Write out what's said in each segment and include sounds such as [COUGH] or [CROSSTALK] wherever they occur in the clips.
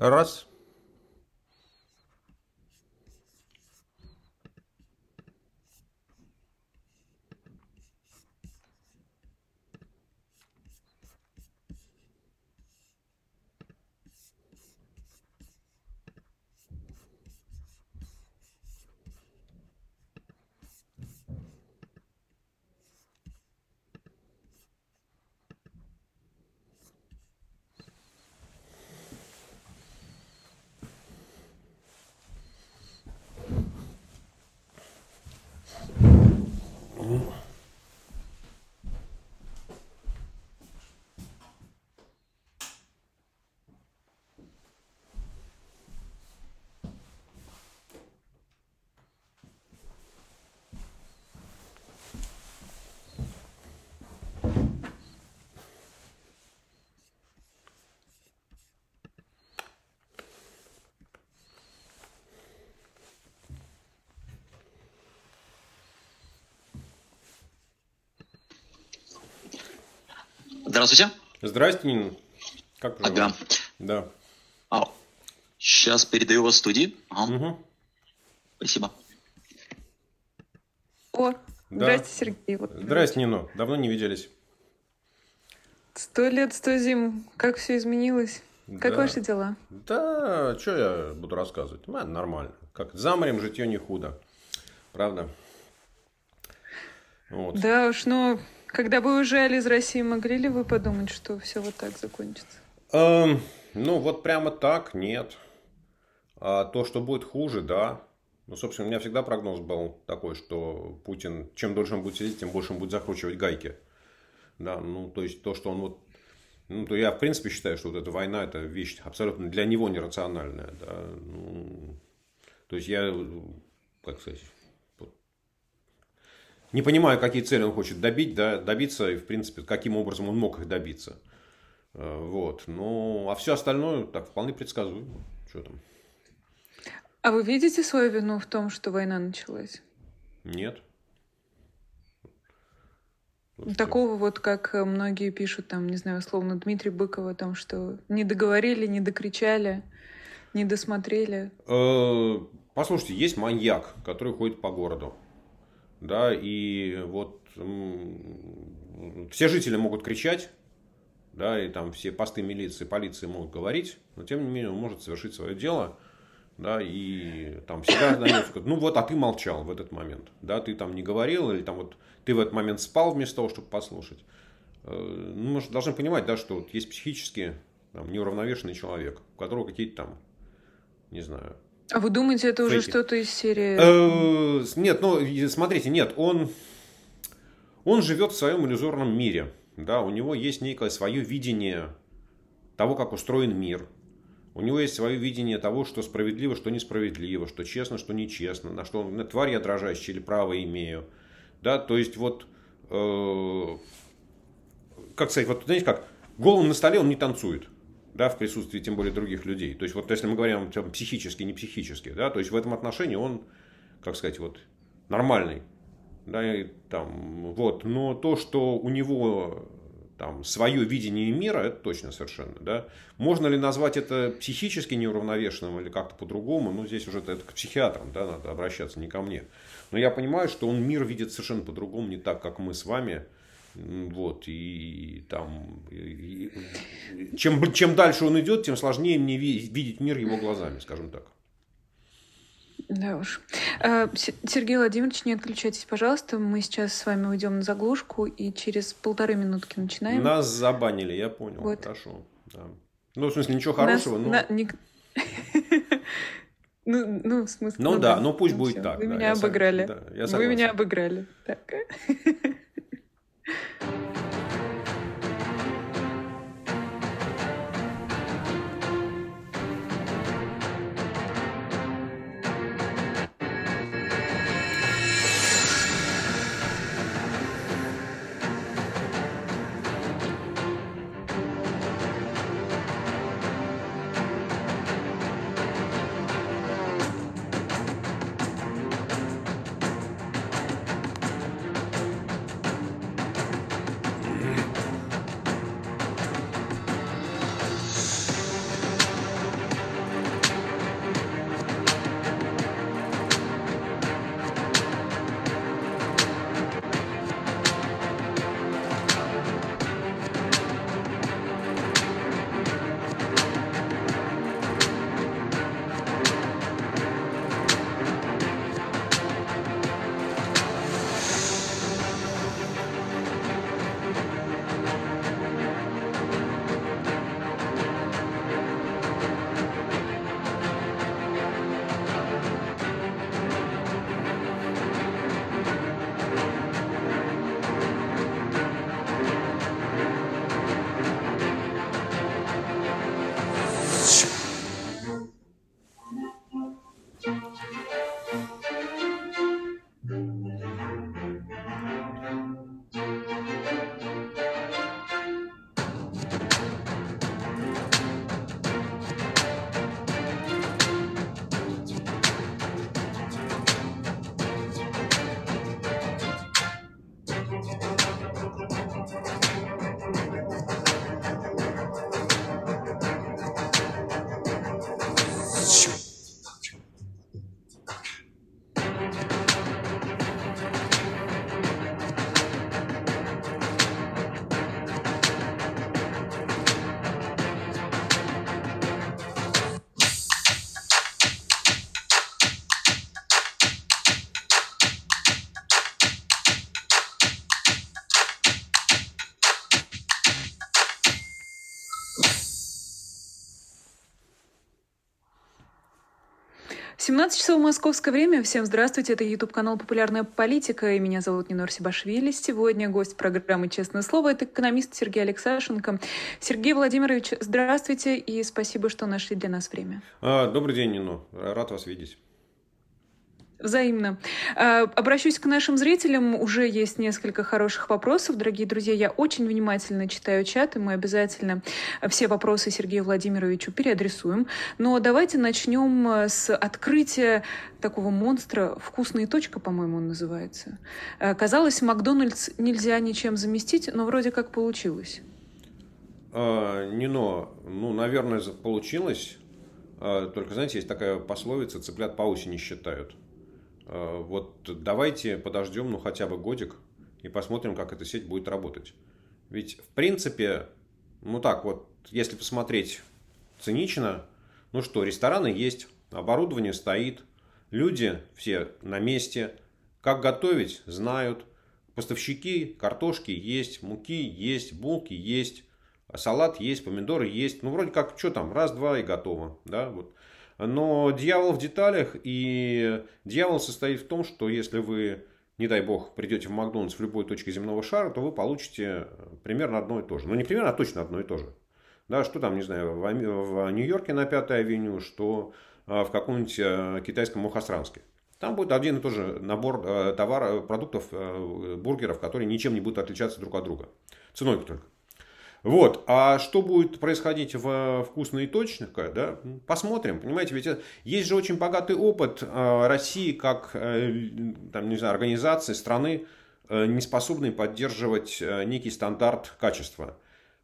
Раз. Здравствуйте. Здрасте, Нина. Как поживаете? Ага. Да. А, сейчас передаю вас студии. Ага, Мгм. Спасибо. О, Да. здрасте, Сергей. Вот. Здрасте, Нино. Давно не виделись. Сто лет, сто зим. Как все изменилось? Как Да. ваши дела? Да, что я буду рассказывать? Ну, нормально. Как за морем житье не худо. Правда? Вот. Да уж, ну, когда вы уезжали из России, могли ли вы подумать, что все вот так закончится? Эм, ну, вот прямо так нет. А то, что будет хуже, да. Ну, собственно, у меня всегда прогноз был такой, что Путин, чем дольше он будет сидеть, тем больше он будет закручивать гайки. Да, ну, то есть то, что он вот... Ну, то я, в принципе, считаю, что вот эта война, это вещь абсолютно для него нерациональная, да. Ну, то есть я, как сказать, не понимаю, какие цели он хочет добить, да, добиться, и, в принципе, каким образом он мог их добиться. Э, Вот. Ну, а все остальное так вполне предсказуемо. Что там? А вы видите свою вину в том, что война началась? Нет. Слушайте, Такого вот, как многие пишут, там, не знаю, условно, Дмитрий Быков о том, что не договорили, не докричали, не досмотрели. э, Послушайте, есть маньяк, который ходит по городу. Да, и вот все жители могут кричать, да, и там все посты милиции, полиции могут говорить, но тем не менее он может совершить свое дело, да, и там всегда найдется, ну вот, а ты молчал в этот момент, да, ты там не говорил, или там вот ты в этот момент спал вместо того, чтобы послушать. Э, Ну, мы же должны понимать, да, что вот есть психически там, неуравновешенный человек, у которого какие-то там, не знаю, А вы думаете, это уже что-то из серии... Э, Нет, ну, смотрите, нет, он, он живет в своем иллюзорном мире. Да, у него есть некое свое видение того, как устроен мир. У него есть свое видение того, что справедливо, что несправедливо, что честно, что нечестно, на что он, тварь я дрожащая или право имею. Да, то есть вот, э, как сказать, вот знаете как, голым на столе он не танцует. Да, в присутствии тем более других людей. То есть, вот если мы говорим там, психически, не психически, да, то есть в этом отношении он, как сказать, вот нормальный. Да, и там, вот. Но то, что у него там свое видение мира, это точно совершенно. Да. Можно ли назвать это психически неуравновешенным или как-то по-другому? Ну, здесь уже это к психиатрам да, надо обращаться, не ко мне. Но я понимаю, что он мир видит совершенно по-другому, не так, как мы с вами. Вот, и там, и- и- чем, чем дальше он идет, тем сложнее мне ви- видеть мир его глазами, скажем так. Да уж. Э, Сергей Владимирович, не отключайтесь, пожалуйста. Мы сейчас с вами уйдем на заглушку и через полторы минутки начинаем. Нас забанили, я понял, Вот. хорошо. да. Ну, в смысле, ничего Нас хорошего, но... на- ник- [LAUGHS] Ну, ну, в смысле... Ну да, ну пусть будет всё, так, Вы да, меня обыграли. да, я Вы меня обыграли. Так. [LAUGHS] Thank [LAUGHS] you. 17 часов московское время. Всем здравствуйте. Это YouTube канал «Популярная политика». И меня зовут Нинор Сибашвили. Сегодня гость программы «Честное слово» — это экономист Сергей Алексашенко. Сергей Владимирович, здравствуйте и спасибо, что нашли для нас время. А, добрый день, Нино. Рад вас видеть. Взаимно. А, обращусь к нашим зрителям. Уже есть несколько хороших вопросов. Дорогие друзья, я очень внимательно читаю чат, и мы обязательно все вопросы Сергею Владимировичу переадресуем. Но давайте начнем с открытия такого монстра «Вкусная точка», по-моему, он называется. А, казалось, Макдональдс нельзя ничем заместить, но вроде как получилось. А, Нино, ну, наверное, получилось. Только, знаете, есть такая пословица «цыплят по осени считают». Э, вот давайте подождем, ну, хотя бы годик и посмотрим, как эта сеть будет работать. Ведь, в принципе, ну так вот, если посмотреть цинично, ну что, рестораны есть, оборудование стоит, люди все на месте, как готовить знают, поставщики картошки есть, муки есть, булки есть, салат есть, помидоры есть, ну вроде как, что там, раз-два и готово, да, вот. Но дьявол в деталях, и дьявол состоит в том, что если вы, не дай бог, придете в Макдональдс в любой точке земного шара, то вы получите примерно одно и то же. Ну, не примерно, а точно одно и то же. Да, что там, не знаю, в Нью-Йорке на Пятой авеню, что а, в каком-нибудь э, китайском Мухасранске. Там будет один и тот же набор э, товаров, продуктов, э, бургеров, которые ничем не будут отличаться друг от друга. Ценой только. Вот. А что будет происходить в вкусно и точно, да, посмотрим. Понимаете, ведь есть же очень богатый опыт э, России как э, там, не знаю, организации, страны, э, не способной поддерживать некий стандарт качества.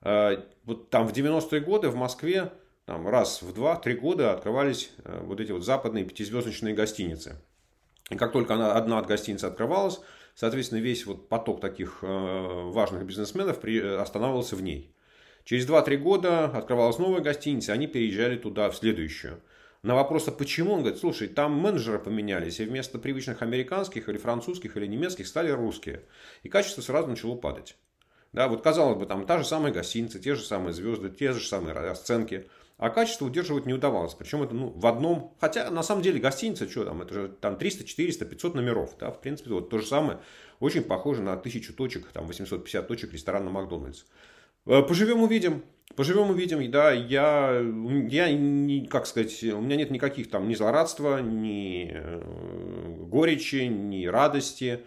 Вот там в 90-е годы в Москве там, раз в 2-3 года открывались вот эти вот западные пятизвездочные гостиницы. И как только одна от гостиниц открывалась, Соответственно, весь вот поток таких э, важных бизнесменов останавливался в ней. Через 2-3 года открывалась новая гостиница, они переезжали туда, в следующую. На вопрос, а почему? Он говорит, слушай, там менеджеры поменялись, и вместо привычных американских или французских или немецких стали русские. И качество сразу начало падать. Да, вот казалось бы, там та же самая гостиница, те же самые звезды, те же самые расценки. А качество удерживать не удавалось. Причем это ну, в одном... Хотя на самом деле гостиница, что там, это же там 300, 400, 500 номеров. Да? В принципе, вот то же самое. Очень похоже на тысячу точек, там 850 точек ресторана Макдональдс. Э, поживем увидим. Поживем увидим, да, я, я как сказать, у меня нет никаких там ни злорадства, ни э, горечи, ни радости.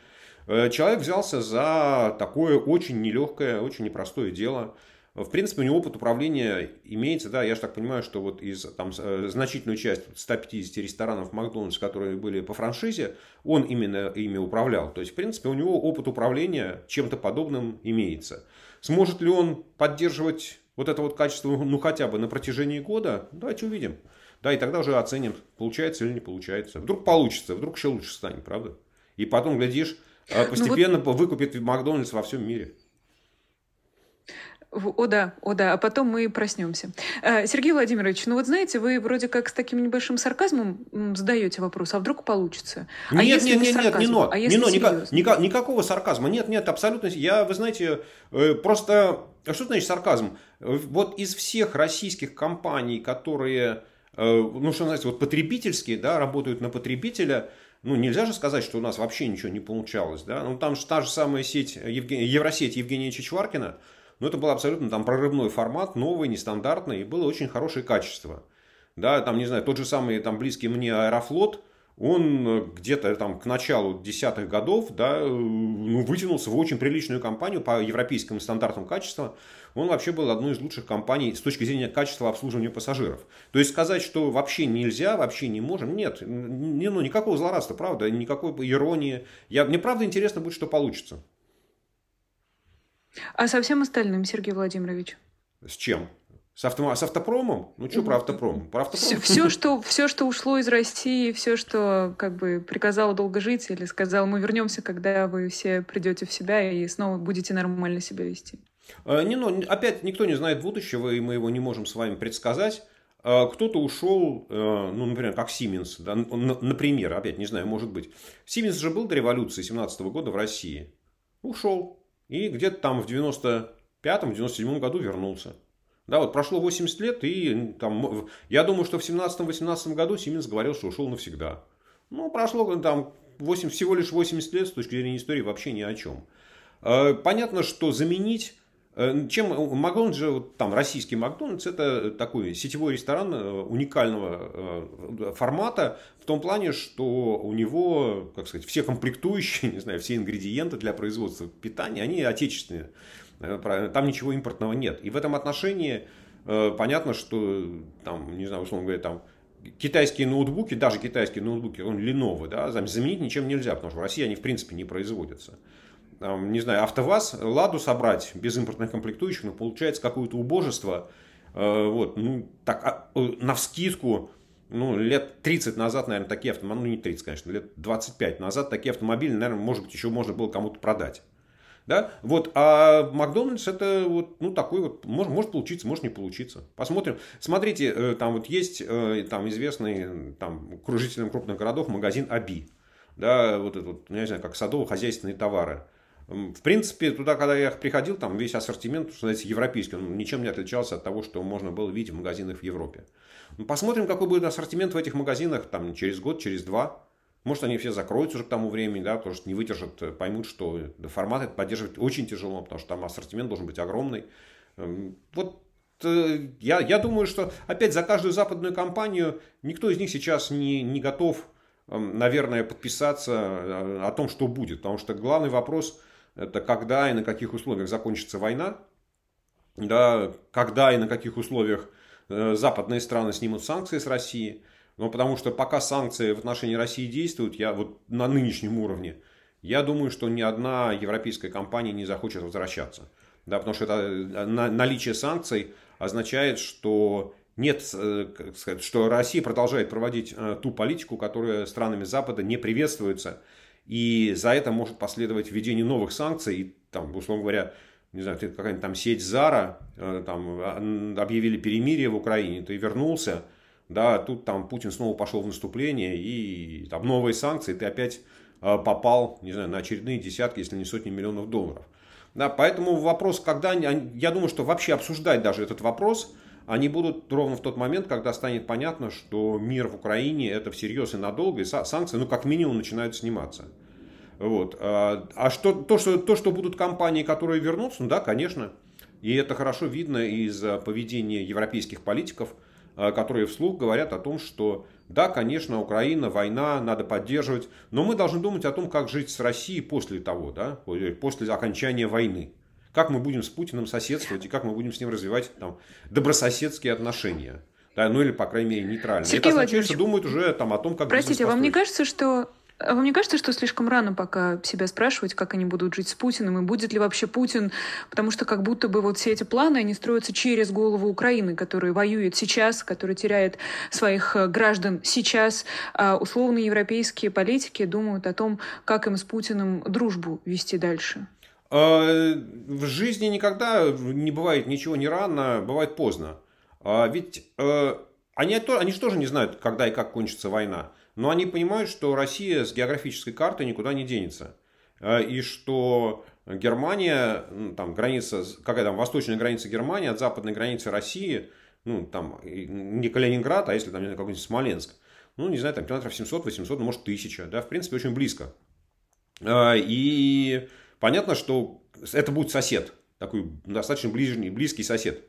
Э, человек взялся за такое очень нелегкое, очень непростое дело – в принципе, у него опыт управления имеется, да, я же так понимаю, что вот из там, э, значительную часть 150 ресторанов Макдональдс, которые были по франшизе, он именно ими управлял. То есть, в принципе, у него опыт управления чем-то подобным имеется. Сможет ли он поддерживать вот это вот качество, ну, хотя бы на протяжении года? Давайте увидим. Да, и тогда уже оценим, получается или не получается. Вдруг получится, вдруг еще лучше станет, правда? И потом, глядишь, э, постепенно ну, вот... выкупит Макдональдс во всем мире. О да, о да, а потом мы проснемся. Э, Сергей Владимирович, ну вот знаете, вы вроде как с таким небольшим сарказмом задаете вопрос, а вдруг получится? А нет, если нет, не нет, нет, не но, а не но, никак, никак, никакого сарказма. Нет, нет, абсолютно. Я, вы знаете, э, просто, а что значит сарказм? Вот из всех российских компаний, которые, э, ну что знаете, вот потребительские, да, работают на потребителя, ну, нельзя же сказать, что у нас вообще ничего не получалось, да. Ну, там же та же самая сеть, Евген... Евросеть Евгения Чичваркина, но это был абсолютно там прорывной формат, новый, нестандартный, и было очень хорошее качество. Да, там, не знаю, тот же самый там близкий мне Аэрофлот, он э, где-то там к началу десятых годов да, э, ну, вытянулся в очень приличную компанию по европейским стандартам качества. Он вообще был одной из лучших компаний с точки зрения качества обслуживания пассажиров. То есть сказать, что вообще нельзя, вообще не можем, нет. Не, ну, никакого злорадства, правда, никакой иронии. Я, мне правда интересно будет, что получится. А со всем остальным, Сергей Владимирович? С чем? С, авто, с автопромом? Ну, что про автопром? Про автопром. Все, все, что, все, что ушло из России, все, что как бы приказало долго жить или сказал, мы вернемся, когда вы все придете в себя и снова будете нормально себя вести. А, не, ну, опять никто не знает будущего, и мы его не можем с вами предсказать. А, кто-то ушел, э, ну, например, как Сименс, да, например, опять не знаю, может быть. Сименс же был до революции 17 года в России. Ушел. И где-то там в 95-97 году вернулся. Да, вот прошло 80 лет, и там, я думаю, что в 17-18 году Сименс говорил, что ушел навсегда. Ну, прошло там 8, всего лишь 80 лет с точки зрения истории вообще ни о чем. Э, понятно, что заменить э, чем Макдональдс же, там российский Макдональдс, это такой сетевой ресторан э, уникального формата в том плане, что у него, как сказать, все комплектующие, [LAUGHS] не знаю, все ингредиенты для производства питания, они отечественные. Там ничего импортного нет. И в этом отношении понятно, что там, не знаю, условно говоря, там китайские ноутбуки, даже китайские ноутбуки, он Lenovo, да, заменить ничем нельзя, потому что в России они в принципе не производятся. Там, не знаю, АвтоВАЗ, Ладу собрать без импортных комплектующих, ну, получается какое-то убожество. Э, вот, ну, так, а, э, на вскидку, ну, лет 30 назад, наверное, такие автомобили, ну, не 30, конечно, лет 25 назад такие автомобили, наверное, может быть, еще можно было кому-то продать. Да? Вот, а Макдональдс это вот, ну, такой вот, может, может получиться, может не получиться. Посмотрим. Смотрите, э, там вот есть э, там известный там, жителям крупных городов магазин Аби. Да, вот этот, вот, ну, я не знаю, как садово-хозяйственные товары. В принципе, туда, когда я приходил, там весь ассортимент, что называется, европейский, он ничем не отличался от того, что можно было видеть в магазинах в Европе. Ну, посмотрим, какой будет ассортимент в этих магазинах там, через год, через два. Может, они все закроются уже к тому времени, да, потому что не выдержат, э, поймут, что формат это поддерживать очень тяжело, потому что там ассортимент должен быть огромный. Эм, вот э, я, я думаю, что опять за каждую западную компанию никто из них сейчас не, не готов, эм, наверное, подписаться э, о том, что будет. Потому что главный вопрос это когда и на каких условиях закончится война, да, когда и на каких условиях западные страны снимут санкции с России – ну, потому что пока санкции в отношении России действуют, я вот на нынешнем уровне, я думаю, что ни одна европейская компания не захочет возвращаться. Да, потому что это э, наличие санкций означает, что нет, э, как сказать, что Россия продолжает проводить э, ту политику, которая странами Запада не приветствуется. И за это может последовать введение новых санкций. И, там, условно говоря, не знаю, ты какая-нибудь там сеть Зара, там, а, объявили перемирие в Украине, ты вернулся – да, тут там Путин снова пошел в наступление, и там новые санкции, ты опять а, попал, не знаю, на очередные десятки, если не сотни миллионов долларов. Да, поэтому вопрос, когда, я думаю, что вообще обсуждать даже этот вопрос, они будут ровно в тот момент, когда станет понятно, что мир в Украине это всерьез и надолго, и санкции, ну, как минимум, начинают сниматься. Вот. А, а что, то, что, то, что будут компании, которые вернутся, ну да, конечно. И это хорошо видно из поведения европейских политиков – Э, которые вслух говорят о том, что да, конечно, Украина, война, надо поддерживать, но мы должны думать о том, как жить с Россией после того, да, после окончания войны. Как мы будем с Путиным соседствовать и как мы будем с ним развивать там, добрососедские отношения. Да, ну или, по крайней мере, нейтрально. Сергей Это означает, что думают уже там, о том, как Простите, вам не кажется, что а вам не кажется, что слишком рано пока себя спрашивать, как они будут жить с Путиным, и будет ли вообще Путин? Потому что как будто бы вот все эти планы, они строятся через голову Украины, которая воюет сейчас, которая теряет своих э, граждан сейчас. А условно европейские политики думают о том, как им с Путиным дружбу вести дальше. А, в жизни никогда не бывает ничего не рано, бывает поздно. А ведь э, они, они же тоже не знают, когда и как кончится война. Но они понимают, что Россия с географической карты никуда не денется. Э, и что Германия, ну, там граница, какая там восточная граница Германии от западной границы России, ну там не Калининград, а если там какой-нибудь Смоленск, ну не знаю, там километров 700, 800, ну может 1000, да, в принципе очень близко. Э, и понятно, что это будет сосед, такой достаточно ближний, близкий сосед,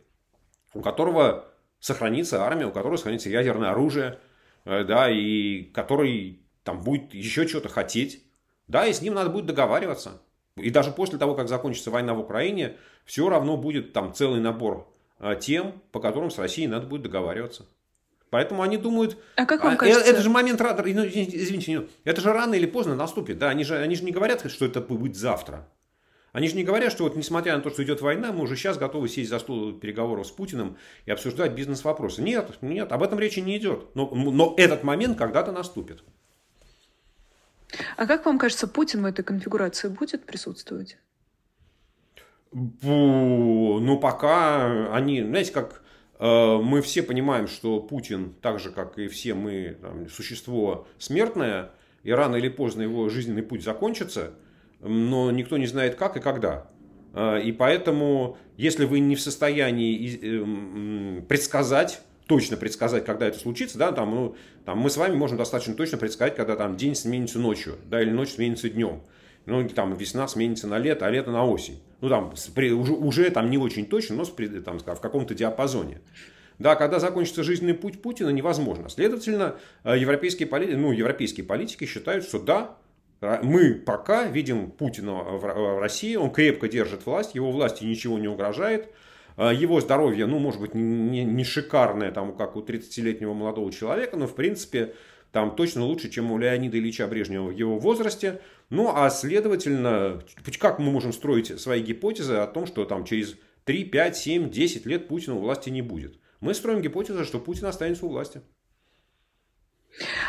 у которого сохранится армия, у которого сохранится ядерное оружие, Э, да, и который там будет еще что-то хотеть, да, и с ним надо будет договариваться. И даже после того, как закончится война в Украине, все равно будет там целый набор э, тем, по которым с Россией надо будет договариваться. Поэтому они думают... А как вам а, кажется... Это же момент... Ну, извините, это же рано или поздно наступит. Да, они же, они же не говорят, что это будет завтра. Они же не говорят, что вот несмотря на то, что идет война, мы уже сейчас готовы сесть за стол переговоров с Путиным и обсуждать бизнес-вопросы. Нет, нет, об этом речи не идет. Но, но этот момент когда-то наступит. А как вам кажется, Путин в этой конфигурации будет присутствовать? Ну, пока они, знаете, как э, мы все понимаем, что Путин, так же, как и все мы, там, существо смертное, и рано или поздно его жизненный путь закончится – но никто не знает как и когда. И поэтому, если вы не в состоянии предсказать, точно предсказать, когда это случится, да, там, ну, там мы с вами можем достаточно точно предсказать, когда там день сменится ночью, да, или ночь сменится днем. Ну, там весна сменится на лето, а лето на осень. Ну, там уже, уже там не очень точно, но там, в каком-то диапазоне. Да, когда закончится жизненный путь Путина, невозможно. Следовательно, э, европейские, политики, ну, европейские политики считают, что да, мы пока видим Путина в России, он крепко держит власть, его власти ничего не угрожает, его здоровье, ну, может быть, не, не шикарное, там, как у 30-летнего молодого человека, но, в принципе, там точно лучше, чем у Леонида Ильича Брежнева в его возрасте. Ну, а следовательно, как мы можем строить свои гипотезы о том, что там через 3, 5, 7, 10 лет Путина у власти не будет? Мы строим гипотезу, что Путин останется у власти.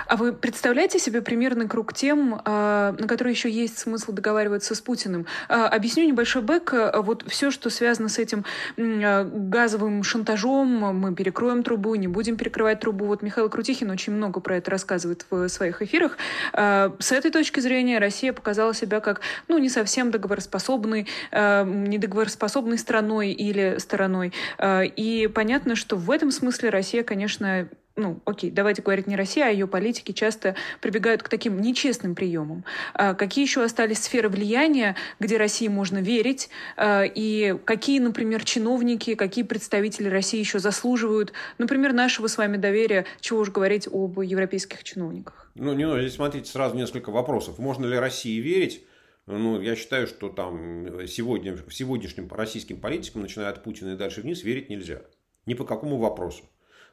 А вы представляете себе примерный круг тем, а, на которые еще есть смысл договариваться с Путиным? А, объясню небольшой бэк. Вот все, что связано с этим а, газовым шантажом, мы перекроем трубу, не будем перекрывать трубу. Вот Михаил Крутихин очень много про это рассказывает в своих эфирах. С этой точки зрения Россия показала себя как ну, не совсем договороспособной, недоговороспособной страной или стороной. И понятно, что в этом смысле Россия, конечно, ну, окей, давайте говорить не Россия, а ее политики часто прибегают к таким нечестным приемам. А какие еще остались сферы влияния, где России можно верить, а, и какие, например, чиновники, какие представители России еще заслуживают, например, нашего с вами доверия, чего уж говорить об европейских чиновниках? Ну, не, ну, здесь смотрите сразу несколько вопросов. Можно ли России верить? Ну, я считаю, что там сегодня, сегодняшним российским политикам, начиная от Путина и дальше вниз, верить нельзя. Ни по какому вопросу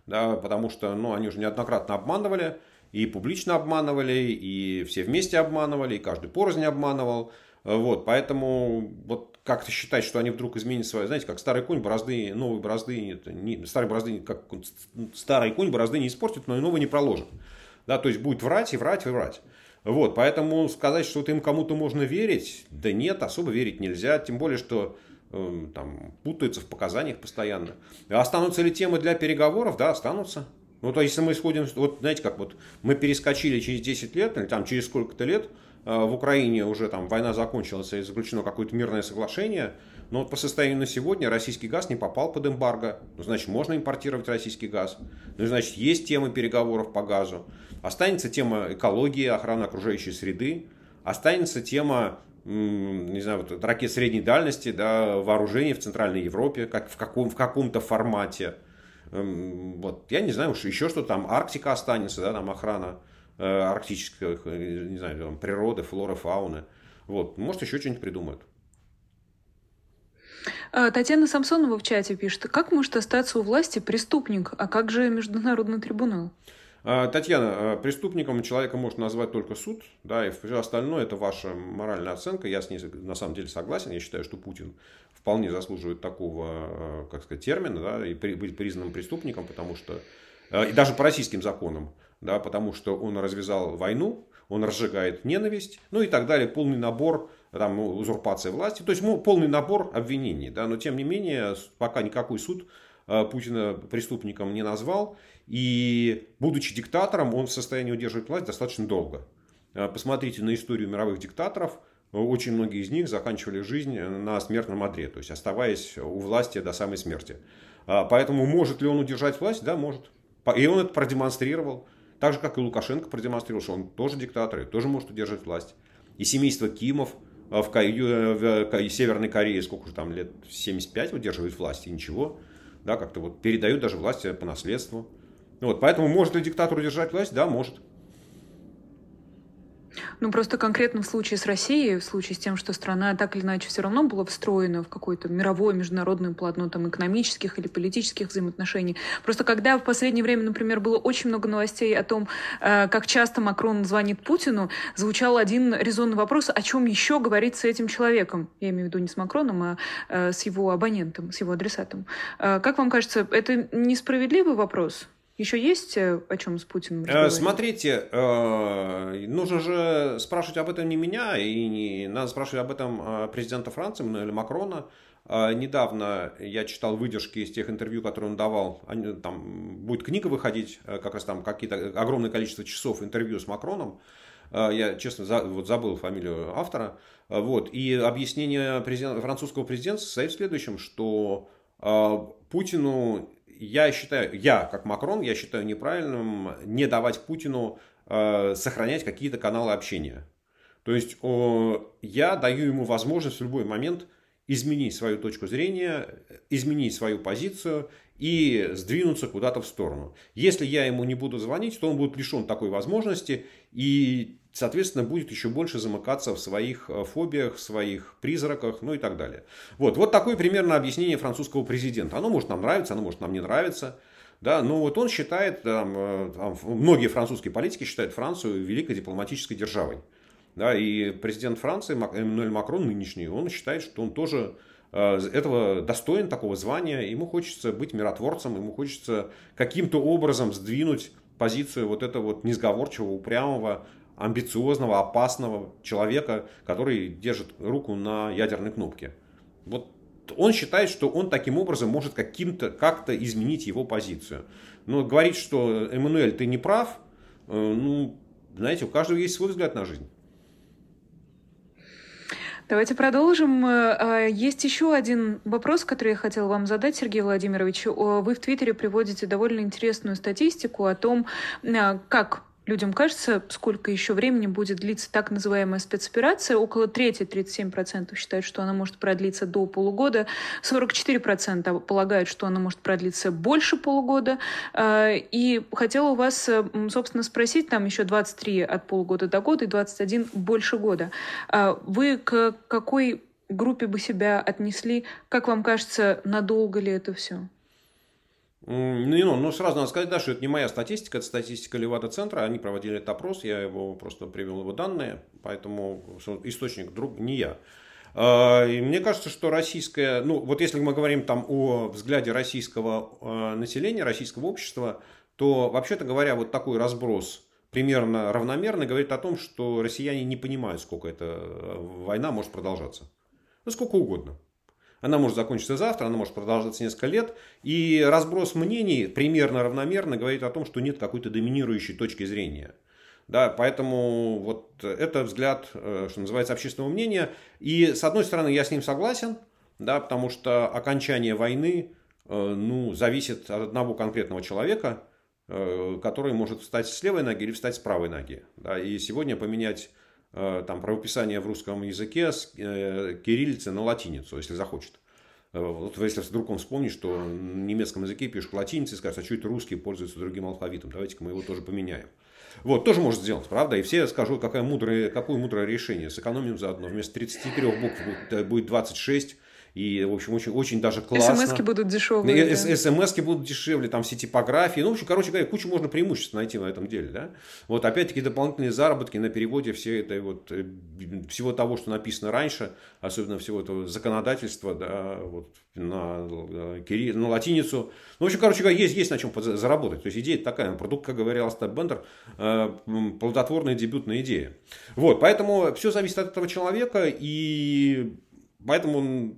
да, потому что ну, они уже неоднократно обманывали, и публично обманывали, и все вместе обманывали, и каждый порознь обманывал. Вот, поэтому вот как-то считать, что они вдруг изменят свое, знаете, как старый конь, борозды, новые борозды, это не, старый борозды, как старый конь борозды не испортит, но и новый не проложит. Да, то есть будет врать и врать и врать. Вот, поэтому сказать, что вот им кому-то можно верить, да нет, особо верить нельзя, тем более, что там, путаются в показаниях постоянно. Останутся ли темы для переговоров? Да, останутся. Ну, то если мы исходим, вот знаете, как вот мы перескочили через 10 лет, или там через сколько-то лет, э, в Украине уже там война закончилась и заключено какое-то мирное соглашение, но вот по состоянию на сегодня российский газ не попал под эмбарго, ну, значит, можно импортировать российский газ, ну, значит, есть темы переговоров по газу, останется тема экологии, охраны окружающей среды, останется тема не знаю, вот, ракет средней дальности, да, вооружений в Центральной Европе, как в, каком, в каком-то формате. Эм, вот, я не знаю, уж еще что там, Арктика останется, да, там охрана э, арктических, э, не знаю, там, природы, флоры, фауны. Вот, может, еще что-нибудь придумают. А, Татьяна Самсонова в чате пишет, как может остаться у власти преступник, а как же Международный трибунал? А, Татьяна, а, преступником человека может назвать только суд, да, и все остальное это ваша моральная оценка. Я с ней на самом деле согласен. Я считаю, что Путин вполне заслуживает такого, а, как сказать, термина, да, и быть признанным преступником, потому что и даже по российским законам, да, потому что он развязал войну, он разжигает ненависть, ну и так далее, полный набор там, узурпация власти, то есть полный набор обвинений, да, но тем не менее, пока никакой суд Путина преступником не назвал, и будучи диктатором, он в состоянии удерживать власть достаточно долго. А, посмотрите на историю мировых диктаторов. Очень многие из них заканчивали жизнь на смертном одре, то есть оставаясь у власти до самой смерти. А, поэтому может ли он удержать власть? Да, может. И он это продемонстрировал. Так же, как и Лукашенко продемонстрировал, что он тоже диктатор и тоже может удержать власть. И семейство Кимов в, в Северной Корее, сколько же там лет, 75 удерживает власть, и ничего. Да, как-то вот передают даже власть по наследству. Вот, поэтому может ли диктатор удержать власть? Да, может. Ну, просто конкретно в случае с Россией, в случае с тем, что страна так или иначе все равно была встроена в какое-то мировое, международное полотно там, экономических или политических взаимоотношений. Просто когда в последнее время, например, было очень много новостей о том, э, как часто Макрон звонит Путину, звучал один резонный вопрос, о чем еще говорить с этим человеком. Я имею в виду не с Макроном, а э, с его абонентом, с его адресатом. Э, как вам кажется, это несправедливый вопрос? Еще есть э, о чем с Путиным э, разговаривать? Смотрите, э, нужно же спрашивать об этом не меня, и не, надо спрашивать об этом президента Франции или Макрона. Недавно я читал выдержки из тех интервью, которые он давал. Там будет книга выходить, как раз там какие-то огромное количество часов интервью с Макроном. я, честно, за, вот забыл фамилию автора. Вот. И объяснение президент, французского президента состоит в следующем, что Путину, я считаю, я как Макрон, я считаю неправильным не давать Путину сохранять какие-то каналы общения. То есть я даю ему возможность в любой момент изменить свою точку зрения, изменить свою позицию и сдвинуться куда-то в сторону. Если я ему не буду звонить, то он будет лишен такой возможности и, соответственно, будет еще больше замыкаться в своих э, фобиях, в своих призраках, ну и так далее. Вот, вот такое примерно объяснение французского президента. Оно может нам нравиться, оно может нам не нравиться. Да, но вот он считает, там, э, там, многие французские политики считают Францию великой дипломатической державой. Да, и президент Франции Эммануэль Макрон нынешний, он считает, что он тоже Э, этого достоин такого звания, ему хочется быть миротворцем, ему хочется каким-то образом сдвинуть позицию вот этого вот несговорчивого, упрямого, амбициозного, опасного человека, который держит руку на ядерной кнопке. Вот он считает, что он таким образом может каким-то, как-то изменить его позицию. Но говорить, что Эммануэль, ты не прав, э, ну, знаете, у каждого есть свой взгляд на жизнь. Давайте продолжим. Э, а, есть еще один вопрос, который я хотела вам задать, Сергей Владимирович. Вы в Твиттере приводите довольно интересную статистику о том, как людям кажется, сколько еще времени будет длиться так называемая спецоперация. Около трети, 37% считают, что она может продлиться до полугода. 44% полагают, что она может продлиться больше полугода. А, и хотела у вас, собственно, спросить, там еще 23 от полугода до года и 21 больше года. А вы к какой группе бы себя отнесли? Как вам кажется, надолго ли это все? Ну, ну, ну, сразу надо сказать, да, что это не моя статистика, это статистика Левада-центра, они проводили этот опрос, я его просто привел его данные, поэтому источник друг не я. А, и мне кажется, что российская, ну вот если мы говорим там о взгляде российского а, населения, российского общества, то вообще-то говоря, вот такой разброс примерно равномерно говорит о том, что россияне не понимают, сколько эта э, война может продолжаться. Ну, сколько угодно. Она может закончиться завтра, она может продолжаться несколько лет. И разброс мнений примерно равномерно говорит о том, что нет какой-то доминирующей точки зрения. Да, поэтому вот это взгляд, э, что называется, общественного мнения. И с одной стороны, я с ним согласен, да, потому что окончание войны э, ну, зависит от одного конкретного человека, э, который может встать с левой ноги или встать с правой ноги. Да, и сегодня поменять там, правописание в русском языке с э, кириллицы на латиницу, если захочет. Э, вот если вдруг он вспомнит, что в немецком языке пишут латиницы, и а что это русские пользуются другим алфавитом, давайте-ка мы его тоже поменяем. Вот, тоже может сделать, правда? И все скажут, какое мудрое, какое мудрое решение. Сэкономим заодно. Вместо 33 букв будет 26, и, в общем, очень, очень даже классно. СМСки будут дешевле. Да. СМСки будут дешевле, там все типографии. Ну, в общем, короче говоря, кучу можно преимуществ найти на этом деле. Да? Вот опять-таки дополнительные заработки на переводе все это, вот, э, всего того, что написано раньше, особенно всего этого законодательства да, вот, на, э, на латиницу. Ну, в общем, короче говоря, есть, есть на чем заработать. То есть идея такая, продукт, как говорил Остап Бендер, э, плодотворная дебютная идея. Вот, поэтому все зависит от этого человека, и поэтому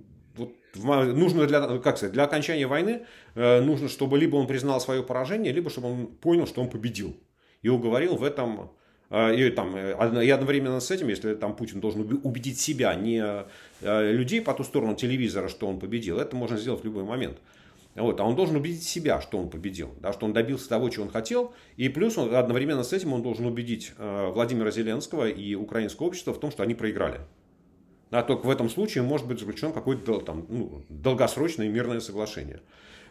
нужно для, как сказать, для окончания войны э, нужно, чтобы либо он признал свое поражение, либо чтобы он понял, что он победил. И уговорил в этом э, и, там, э, и одновременно с этим, если там Путин должен убедить себя, не людей по ту сторону телевизора, что он победил, это можно сделать в любой момент. Вот, а он должен убедить себя, что он победил, да, что он добился того, чего он хотел. И плюс он, одновременно с этим он должен убедить Владимира Зеленского и украинское общество в том, что они проиграли. А только в этом случае может быть заключено какое-то там, ну, долгосрочное мирное соглашение.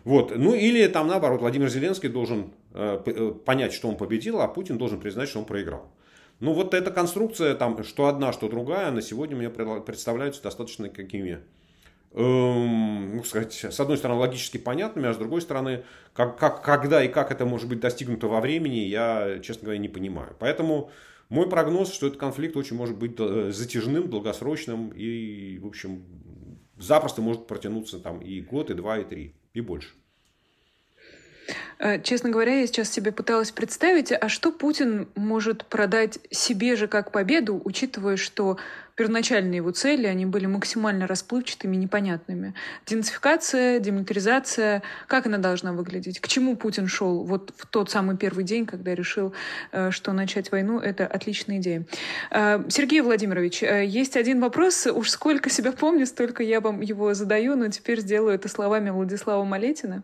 Вот. Ну или там наоборот, Владимир Зеленский должен э, э, понять, что он победил, а Путин должен признать, что он проиграл. Ну вот эта конструкция, там, что одна, что другая, на сегодня мне представляются достаточно какими, эм, ну, сказать, с одной стороны, логически понятными, а с другой стороны, как, как, когда и как это может быть достигнуто во времени, я, честно говоря, не понимаю. Поэтому мой прогноз, что этот конфликт очень может быть э, затяжным, долгосрочным и, в общем, запросто может протянуться там и год, и два, и три, и больше. Э, честно говоря, я сейчас себе пыталась представить, а что Путин может продать себе же как победу, учитывая, что первоначальные его цели, они были максимально расплывчатыми, непонятными. Денацификация, демилитаризация, как она должна выглядеть? К чему Путин шел вот в тот самый первый день, когда решил, э, что начать войну — это отличная идея. Э, Сергей Владимирович, э, есть один вопрос. Уж сколько себя помню, столько я вам его задаю, но теперь сделаю это словами Владислава Малетина.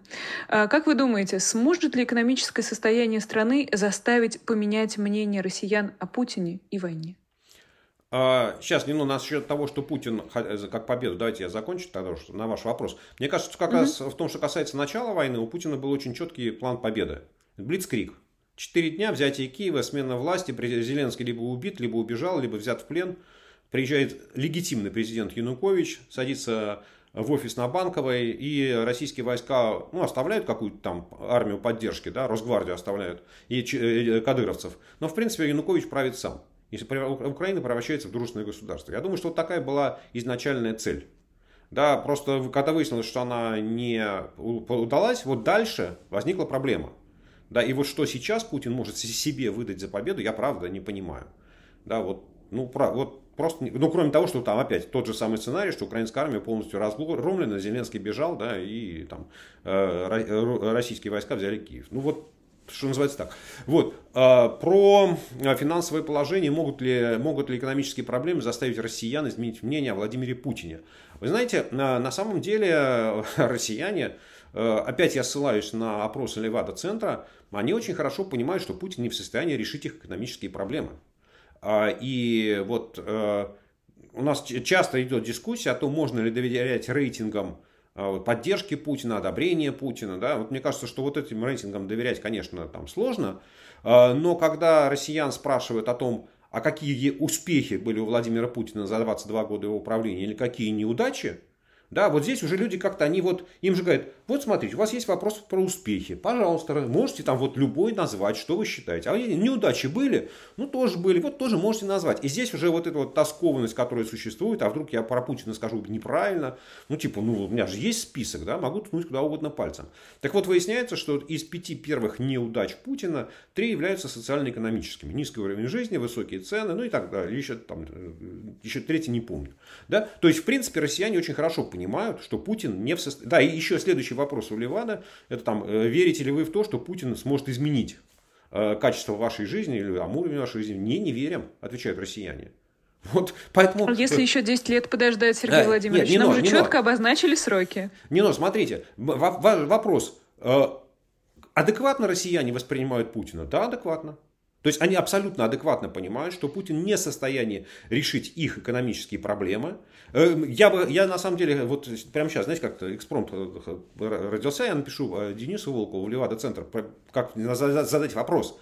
Как вы думаете, сможет ли экономическое состояние страны заставить поменять мнение россиян о Путине и войне? Сейчас, ну, насчет того, что Путин как победу, давайте я закончу тогда что, на ваш вопрос. Мне кажется, как угу. раз в том, что касается начала войны, у Путина был очень четкий план победы. Блицкрик. Четыре дня взятие Киева, смена власти, Зеленский либо убит, либо убежал, либо взят в плен. Приезжает легитимный президент Янукович, садится в офис на Банковой, и российские войска ну, оставляют какую-то там армию поддержки, да, Росгвардию оставляют, и э, кадыровцев. Но, в принципе, Янукович правит сам. Если Украина превращается в дружественное государство. Я думаю, что вот такая была изначальная цель. Да, просто когда выяснилось, что она не удалась, вот дальше возникла проблема. Да, и вот что сейчас Путин может себе выдать за победу, я правда не понимаю. Да, вот, ну, про, вот Просто, ну, кроме того, что там опять тот же самый сценарий, что украинская армия полностью разгромлена, Зеленский бежал, да, и там э, российские войска взяли Киев. Ну вот, что называется так. Вот, э, про финансовое положение, могут ли, могут ли экономические проблемы заставить россиян изменить мнение о Владимире Путине. Вы знаете, на, самом деле [LAUGHS] россияне, э, опять я ссылаюсь на опросы Левада-центра, они очень хорошо понимают, что Путин не в состоянии решить их экономические проблемы. А, и вот э, у нас часто идет дискуссия о том, можно ли доверять рейтингам поддержки Путина, одобрения Путина. Да? Вот мне кажется, что вот этим рейтингам доверять, конечно, там сложно. Э, но когда россиян спрашивают о том, а какие успехи были у Владимира Путина за 22 года его управления или какие неудачи, да, вот здесь уже люди как-то, они вот, им же говорят, вот смотрите, у вас есть вопрос про успехи, пожалуйста, можете там вот любой назвать, что вы считаете. А неудачи были, ну тоже были, вот тоже можете назвать. И здесь уже вот эта вот тоскованность, которая существует, а вдруг я про Путина скажу неправильно, ну типа, ну у меня же есть список, да, могу ткнуть куда угодно пальцем. Так вот выясняется, что из пяти первых неудач Путина три являются социально-экономическими. Низкий уровень жизни, высокие цены, ну и так далее. Еще, там, еще третий не помню. Да? То есть, в принципе, россияне очень хорошо понимают, что Путин не в состоянии... Да, и еще следующий вопрос у Ливана, это там, э, верите ли вы в то, что Путин сможет изменить э, качество вашей жизни или там, уровень вашей жизни? Не, не верим, отвечают россияне. [LAUGHS] Вот, поэтому... Если еще 10 лет подождать, Сергей да, Владимирович, нет, не нам но, же четко но. обозначили сроки. Не, но смотрите, вопрос. Э, адекватно россияне воспринимают Путина? Да, адекватно. То есть они абсолютно адекватно понимают, что Путин не в состоянии решить их экономические проблемы. Э, я, бы, я на самом деле, вот прямо сейчас, знаете, как-то экспромт э, родился, я напишу э, Денису Волкову в Левада-центр, как задать вопрос.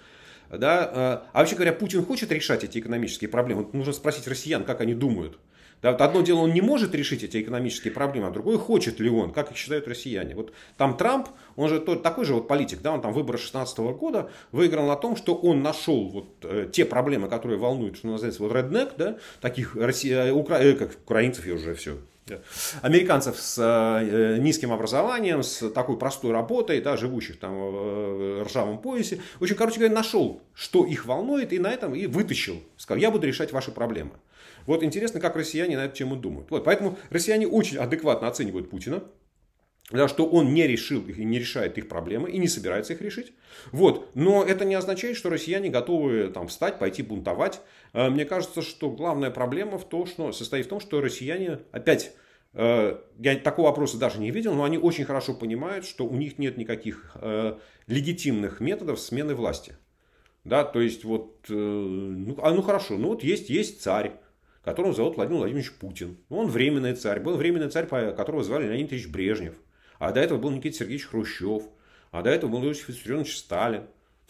Да? А вообще говоря, Путин хочет решать эти экономические проблемы? Нужно спросить россиян, как они думают. Да, вот одно дело, он не может решить эти экономические проблемы, а другое, хочет ли он, как их считают россияне. Вот там Трамп, он же тот, такой же вот политик, да, он там выборы 16 года выиграл на том, что он нашел вот э, те проблемы, которые волнуют, что называется, вот redneck, да, таких россия, э, укра, э, как украинцев, я уже все американцев с э, низким образованием, с такой простой работой, да, живущих там в ржавом поясе. Общем, короче говоря, нашел, что их волнует, и на этом и вытащил. Сказал, я буду решать ваши проблемы. Вот интересно, как россияне на эту тему думают. Вот, поэтому россияне очень адекватно оценивают Путина. Да, что он не решил и не решает их проблемы и не собирается их решить. Вот. Но это не означает, что россияне готовы там, встать, пойти бунтовать. Э, мне кажется, что главная проблема в том, что, состоит в том, что россияне опять э, я такого вопроса даже не видел, но они очень хорошо понимают, что у них нет никаких э, легитимных методов смены власти. Да, то есть вот, ну, а, ну хорошо, ну вот есть, есть царь, которого зовут Владимир Владимирович Путин. Он временный царь. Был временный царь, которого звали Леонид Ильич Брежнев. А до этого был Никита Сергеевич Хрущев. А до этого был Иосиф Виссарионович Сталин.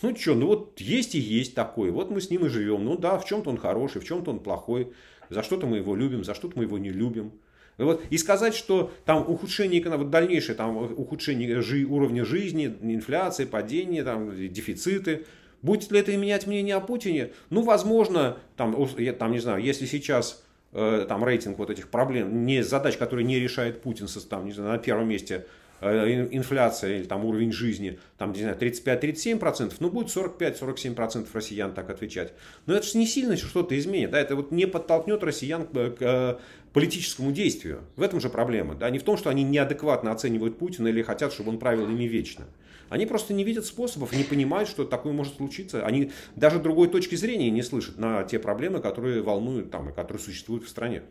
Ну что, ну вот есть и есть такой. Вот мы с ним и живем. Ну да, в чем-то он хороший, в чем-то он плохой. За что-то мы его любим, за что-то мы его не любим. Вот, и сказать, что там ухудшение, вот дальнейшее там, ухудшение уровня жизни, инфляция, падение, там, дефициты, Будет ли это менять мнение о Путине? Ну, возможно, там, я, там не знаю, если сейчас э, там рейтинг вот этих проблем, не задач, которые не решает Путин, там, не знаю, на первом месте э, инфляция или там уровень жизни, там, не знаю, 35-37%, ну, будет 45-47% россиян так отвечать. Но это же не сильно что-то изменит, да, это вот не подтолкнет россиян к политическому действию. В этом же проблема, да, не в том, что они неадекватно оценивают Путина или хотят, чтобы он правил ими вечно. Они просто не видят способов, не понимают, что такое может случиться. Они даже другой точки зрения не слышат на те проблемы, которые волнуют там и которые существуют в стране.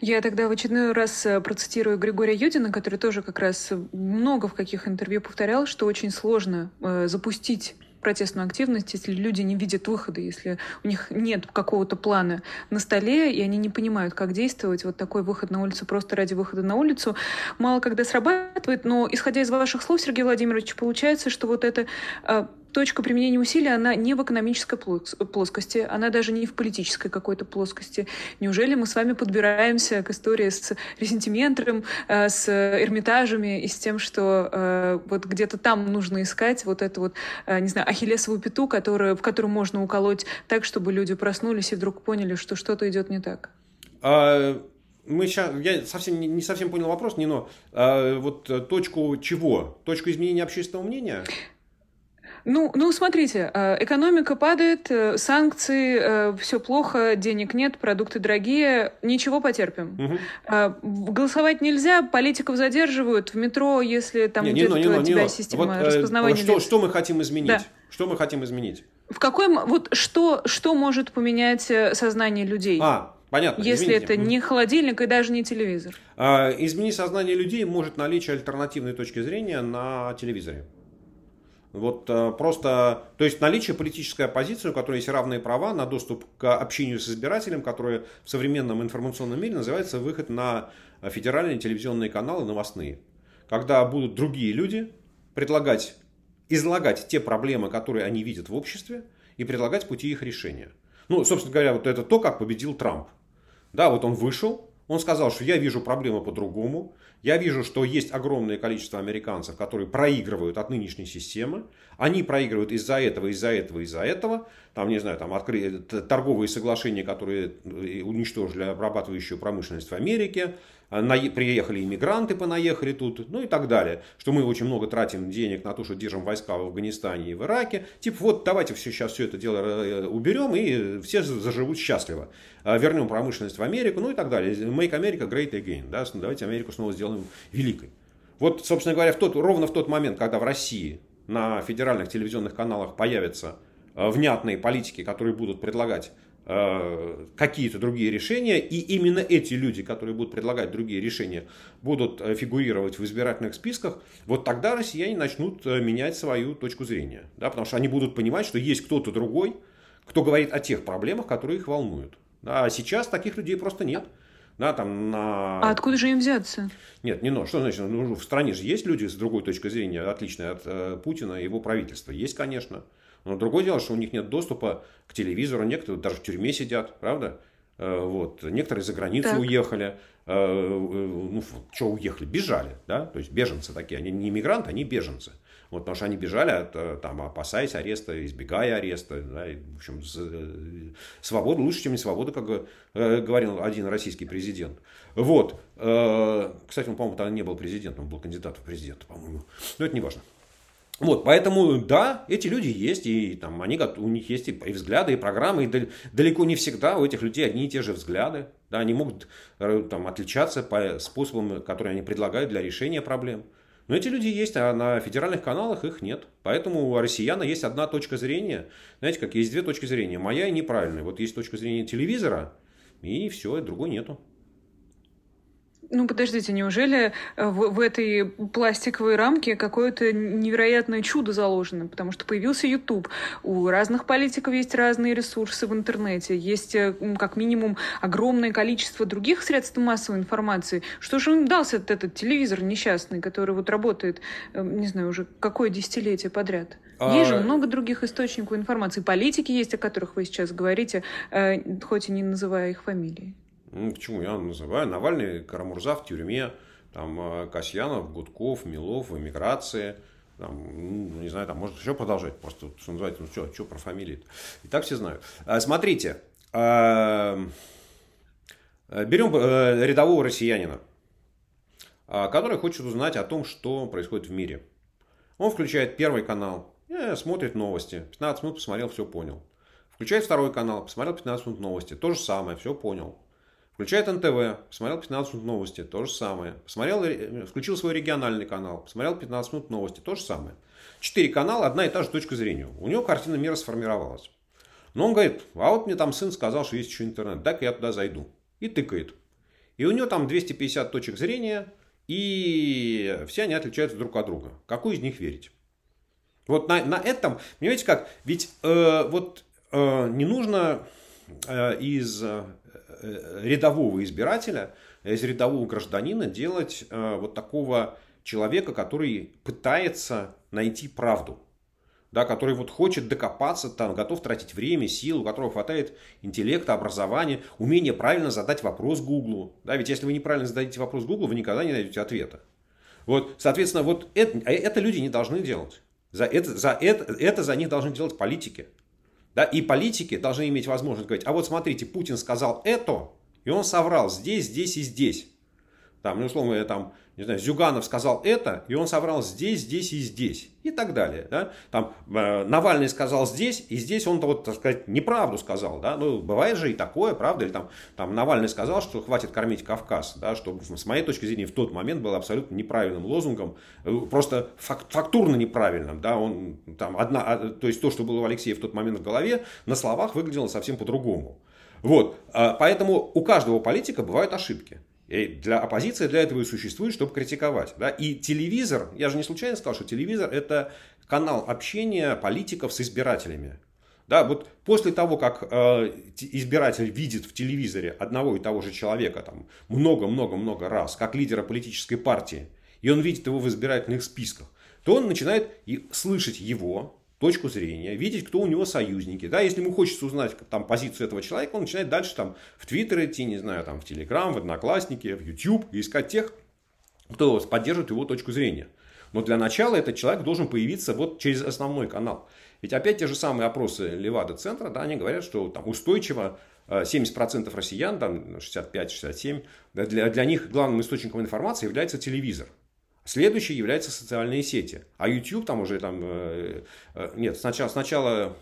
Я тогда в очередной раз э, процитирую Григория Юдина, который тоже как раз много в каких интервью повторял, что очень сложно э, запустить протестную активность, если люди не видят выхода, если у них нет какого-то плана на столе, и они не понимают, как действовать. Вот такой выход на улицу просто ради выхода на улицу мало когда срабатывает. Но, исходя из ваших слов, Сергей Владимирович, получается, что вот это а, точка применения усилий, она не в экономической плоскости, она даже не в политической какой-то плоскости. Неужели мы с вами подбираемся к истории с ресентиментом, э, с Эрмитажами и с тем, что э, вот где-то там нужно искать вот эту вот, э, не знаю, ахиллесовую пяту, которую, в которую можно уколоть так, чтобы люди проснулись и вдруг поняли, что что-то идет не так? А мы сейчас, я совсем не совсем понял вопрос, Нино. А, вот точку чего? Точку изменения общественного мнения? Ну, ну, смотрите, э, экономика падает, э, санкции, э, все плохо, денег нет, продукты дорогие, ничего потерпим. Угу. Голосовать нельзя, политиков задерживают в метро, если там не, идет не, не, у тебя не, система вот, распознавания что, что мы хотим изменить? Да. Что мы хотим изменить? В какой вот что что может поменять сознание людей? А, Понятно. Если извините. это не холодильник и даже не телевизор. А, изменить сознание людей может наличие альтернативной точки зрения на телевизоре. Вот э, просто, то есть наличие политической оппозиции, у которой есть равные права на доступ к общению с избирателем, которое в современном информационном мире называется выход на федеральные телевизионные каналы новостные. Когда будут другие люди предлагать, излагать те проблемы, которые они видят в обществе, и предлагать пути их решения. Ну, собственно говоря, вот это то, как победил Трамп. Да, вот он вышел, он сказал, что я вижу проблемы по-другому, я вижу, что есть огромное количество американцев, которые проигрывают от нынешней системы. Они проигрывают из-за этого, из-за этого, из-за этого. Там, не знаю, там открыли торговые соглашения, которые э, уничтожили обрабатывающую промышленность в Америке. А, приехали иммигранты, понаехали тут, ну и так далее. Что мы очень много тратим денег на то, что держим войска в Афганистане и в Ираке. Типа вот давайте все, сейчас все это дело э, уберем и все заживут счастливо. А, вернем промышленность в Америку, ну и так далее. Make America great again. Да? Давайте Америку снова сделаем великой. Вот, собственно говоря, в тот, ровно в тот момент, когда в России на федеральных телевизионных каналах появятся э, внятные политики, которые будут предлагать Э, какие-то другие решения, и именно эти люди, которые будут предлагать другие решения, будут э, фигурировать в избирательных списках, вот тогда россияне начнут э, менять свою точку зрения. Да, потому что они будут понимать, что есть кто-то другой, кто говорит о тех проблемах, которые их волнуют. А сейчас таких людей просто нет. Да, там на... А откуда же им взяться? Нет, не но. Что значит? Ну, в стране же есть люди с другой точкой зрения, отличной от э, Путина и его правительства. Есть, конечно. Но другое дело, что у них нет доступа к телевизору, некоторые даже в тюрьме сидят, правда? Э, вот. Некоторые за границу так. уехали. Э, э, ну, что уехали? Бежали, да? То есть беженцы такие. Они не мигранты, они беженцы. Вот, потому что они бежали, от, там, опасаясь ареста, избегая ареста. Да, и, в общем, свобода лучше, чем не свобода, как говорил один российский президент. Вот. Кстати, он, по-моему, тогда не был президентом, он был кандидатом в президенты, по-моему. Но это не важно. Вот, поэтому, да, эти люди есть, и там, они, у них есть и, и взгляды, и программы, и далеко не всегда у этих людей одни и те же взгляды. Да, они могут э, там, отличаться по способам, которые они предлагают для решения проблем. Но эти люди есть, а на федеральных каналах их нет. Поэтому у россияна есть одна точка зрения. Знаете, как есть две точки зрения. Моя и неправильная. Вот есть точка зрения телевизора, и все, другой нету. Ну, подождите, неужели э, в, в этой пластиковой рамке какое-то невероятное чудо заложено? Потому что появился YouTube, у разных политиков есть разные ресурсы в интернете, есть э, как минимум огромное количество других средств массовой информации. Что же им дался этот телевизор несчастный, который вот работает, э, не знаю, уже какое десятилетие подряд? А... Есть же много других источников информации. Политики есть, о которых вы сейчас говорите, хоть и не называя их фамилии. Ну, почему я называю? Навальный, Карамурза в тюрьме, там, э, Касьянов, Гудков, Милов в эмиграции. Там, ну, не знаю, там можно еще продолжать. Просто, что называется, ну что, что про фамилии -то? И так все знают. А, смотрите, а, берем э, рядового россиянина. а, который хочет узнать о том, что происходит в мире. Он включает первый канал, э, смотрит новости. 15 минут посмотрел, все понял. Включает второй канал, посмотрел 15 минут новости. То же самое, все понял. Включает НТВ, посмотрел 15 минут новости, то же самое. Посмотрел, э, включил свой региональный канал, посмотрел 15 минут новости, то же самое. Четыре канала, одна и та же точка зрения. У него картина мира сформировалась. Но он говорит, а вот мне там сын сказал, что есть еще интернет, дай-ка я туда зайду. И тыкает. И у него там 250 точек зрения, и все они отличаются друг от друга. Какую из них верить? Вот на, на этом, понимаете как, ведь э, вот э, не нужно э, из э, рядового избирателя, из рядового гражданина делать э, вот такого человека, который пытается найти правду да, который вот хочет докопаться, там, готов тратить время, силу, у которого хватает интеллекта, образования, умения правильно задать вопрос Гуглу. Да, ведь если вы неправильно зададите вопрос Гуглу, вы никогда не найдете ответа. Вот, соответственно, вот это, это люди не должны делать. За это, за это, это за них должны делать политики. Да, и политики должны иметь возможность говорить, а вот смотрите, Путин сказал это, и он соврал здесь, здесь и здесь. Там, ну, условно, там, не знаю, Зюганов сказал это, и он соврал здесь, здесь и здесь. И так далее. Да? Там, э, Навальный сказал здесь, и здесь он, вот, так сказать, неправду сказал. Да? Ну, бывает же и такое, правда? Или там, там Навальный сказал, что хватит кормить Кавказ. Да? Что, с моей точки зрения, в тот момент было абсолютно неправильным лозунгом. Э, просто факт, фактурно неправильным. Да? Он, там, одна, а, то есть то, что было у Алексея в тот момент в голове, на словах выглядело совсем по-другому. Вот. А, поэтому у каждого политика бывают ошибки. И для оппозиции для этого и существует, чтобы критиковать. Да? И телевизор, я же не случайно сказал, что телевизор это канал общения политиков с избирателями. Да, вот после того, как э, избиратель видит в телевизоре одного и того же человека там много-много-много раз, как лидера политической партии, и он видит его в избирательных списках, то он начинает слышать его, точку зрения, видеть, кто у него союзники. Да, если ему хочется узнать там, позицию этого человека, он начинает дальше там, в Твиттер идти, не знаю, там, в Телеграм, в Одноклассники, в YouTube искать тех, кто поддерживает его точку зрения. Но для начала этот человек должен появиться вот через основной канал. Ведь опять те же самые опросы Левада-центра, да, они говорят, что там устойчиво 70% э, россиян, там 65-67, для, для них главным источником информации является телевизор. Следующий является социальные сети. А YouTube там уже там... Э, э, нет, сначала, сначала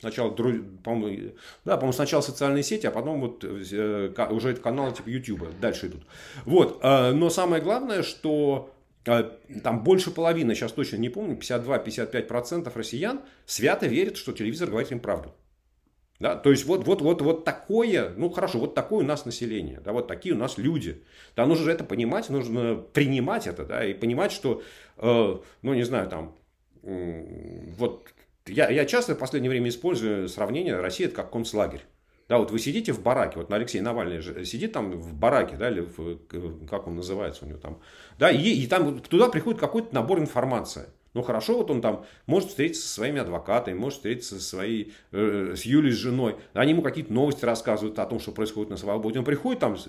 Сначала, по-моему, да, по-моему, сначала социальные сети, а потом вот э, уже это каналы типа YouTube дальше идут. Вот, но самое главное, что там больше половины, сейчас точно не помню, 52-55% россиян свято верят, что телевизор говорит им правду. Да, то есть вот, вот, вот, вот такое, ну хорошо, вот такое у нас население, да, вот такие у нас люди. Да, нужно же это понимать, нужно принимать это, да, и понимать, что, э, ну не знаю, там, э, вот я, я часто в последнее время использую сравнение России это как концлагерь. Да, вот вы сидите в бараке, вот Алексей Навальный же сидит там в бараке, да, или в, как он называется у него там, да, и, и там туда приходит какой-то набор информации. Ну хорошо, вот он там может встретиться со своими адвокатами, может встретиться со своей, э, с Юлей, с женой. Они ему какие-то новости рассказывают о том, что происходит на свободе. Он приходит там с,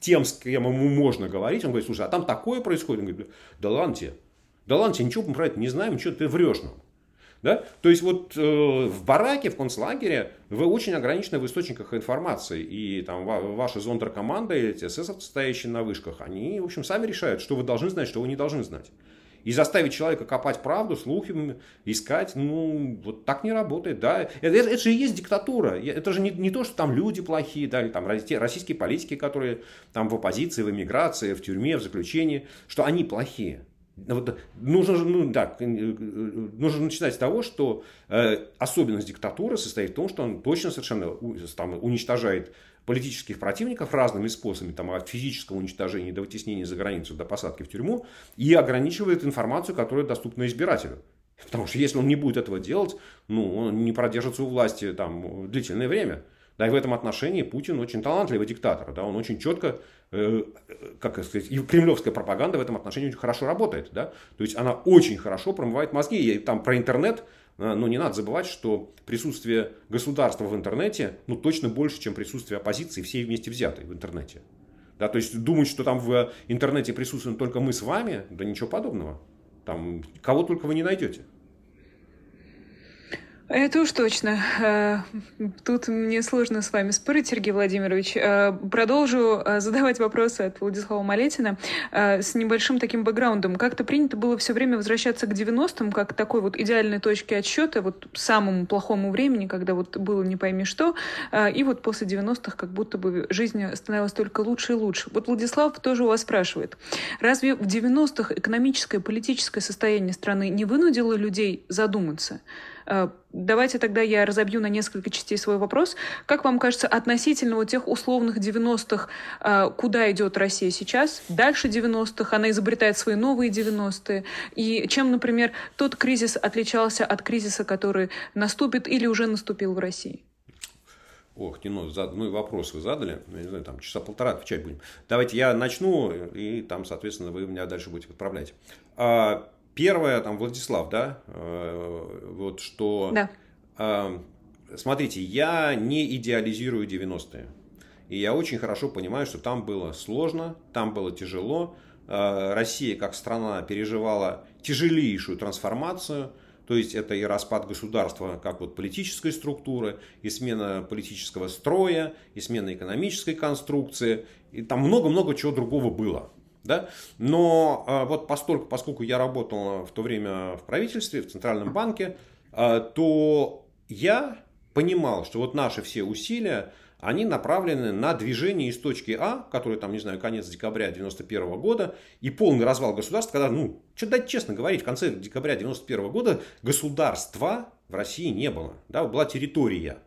тем, с кем ему можно говорить. Он говорит, слушай, а там такое происходит. Он говорит, да ладно тебе, да ладно тебе, ничего мы про это не знаем, что ты врешь нам. Да? То есть вот э, в бараке, в концлагере вы очень ограничены в источниках информации. И там ваши зондеркоманды, эти эсэсовцы, стоящие на вышках, они, в общем, сами решают, что вы должны знать, что вы не должны знать. И заставить человека копать правду, слухи искать, ну, вот так не работает, да. Это, это, это же и есть диктатура. Это же не, не то, что там люди плохие, да, или там российские политики, которые там в оппозиции, в эмиграции, в тюрьме, в заключении, что они плохие. Ну, вот, нужно ну, да, э, нужно начинать с того, что э, особенность диктатуры состоит в том, что он точно совершенно там, уничтожает политических противников разными способами, там, от физического уничтожения до вытеснения за границу, до посадки в тюрьму, и ограничивает информацию, которая доступна избирателю. Потому что если он не будет этого делать, ну, он не продержится у власти там, длительное время. Да, и в этом отношении Путин очень талантливый диктатор. Да, он очень четко, э, как сказать, и кремлевская пропаганда в этом отношении очень хорошо работает. Да? То есть она очень хорошо промывает мозги. И там про интернет а, но не надо забывать, что присутствие государства в интернете ну, точно больше, чем присутствие оппозиции всей вместе взятой в интернете. Да, то есть думать, что там в интернете присутствуем только мы с вами, да ничего подобного. Там кого только вы не найдете. Это уж точно. Э, тут мне сложно с вами спорить, Сергей Владимирович. Э, продолжу э, задавать вопросы от Владислава Малетина с небольшим таким бэкграундом. Как-то принято было все время возвращаться к 90-м, как такой вот идеальной точке отсчета, вот самому плохому времени, когда вот было не пойми что, и вот после 90-х как будто бы жизнь становилась только лучше и лучше. Вот Владислав тоже у вас спрашивает, разве в 90-х экономическое политическое состояние страны не вынудило людей задуматься? Э, давайте тогда я разобью на несколько частей свой вопрос. Как вам кажется, относительно вот тех условных 90-х, э, куда идет Россия сейчас? Дальше 90-х, она изобретает свои новые 90-е. И чем, например, тот кризис отличался от кризиса, который наступит или уже наступил в России? Ох, Нино, зад... ну вопрос вы задали, ну, не знаю, там часа полтора отвечать будем. Давайте я начну, и там, соответственно, вы меня дальше будете отправлять. А, Первое, там, Владислав, да, э, вот что... Да. Э, смотрите, я не идеализирую 90-е. И я очень хорошо понимаю, что там было сложно, там было тяжело. Э, Россия как страна переживала тяжелейшую трансформацию. То есть это и распад государства как вот политической структуры, и смена политического строя, и смена экономической конструкции. И там много-много чего другого было. Да? Но а, вот постольку, поскольку я работал в то время в правительстве, в Центральном банке, а, то я понимал, что вот наши все усилия, они направлены на движение из точки А, который там, не знаю, конец декабря 91 года, и полный развал государства, когда, ну, что дать честно говорить, в конце декабря 91 года государства в России не было. Да, была территория.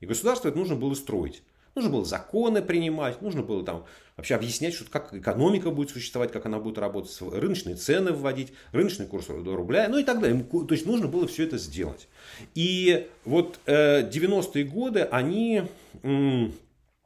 И государство это нужно было строить. Нужно было законы принимать, нужно было там вообще объяснять, что, как экономика будет существовать, как она будет работать, рыночные цены вводить, рыночный курс рубля, ну и так далее. То есть нужно было все это сделать. И вот э, 90-е годы, они, э,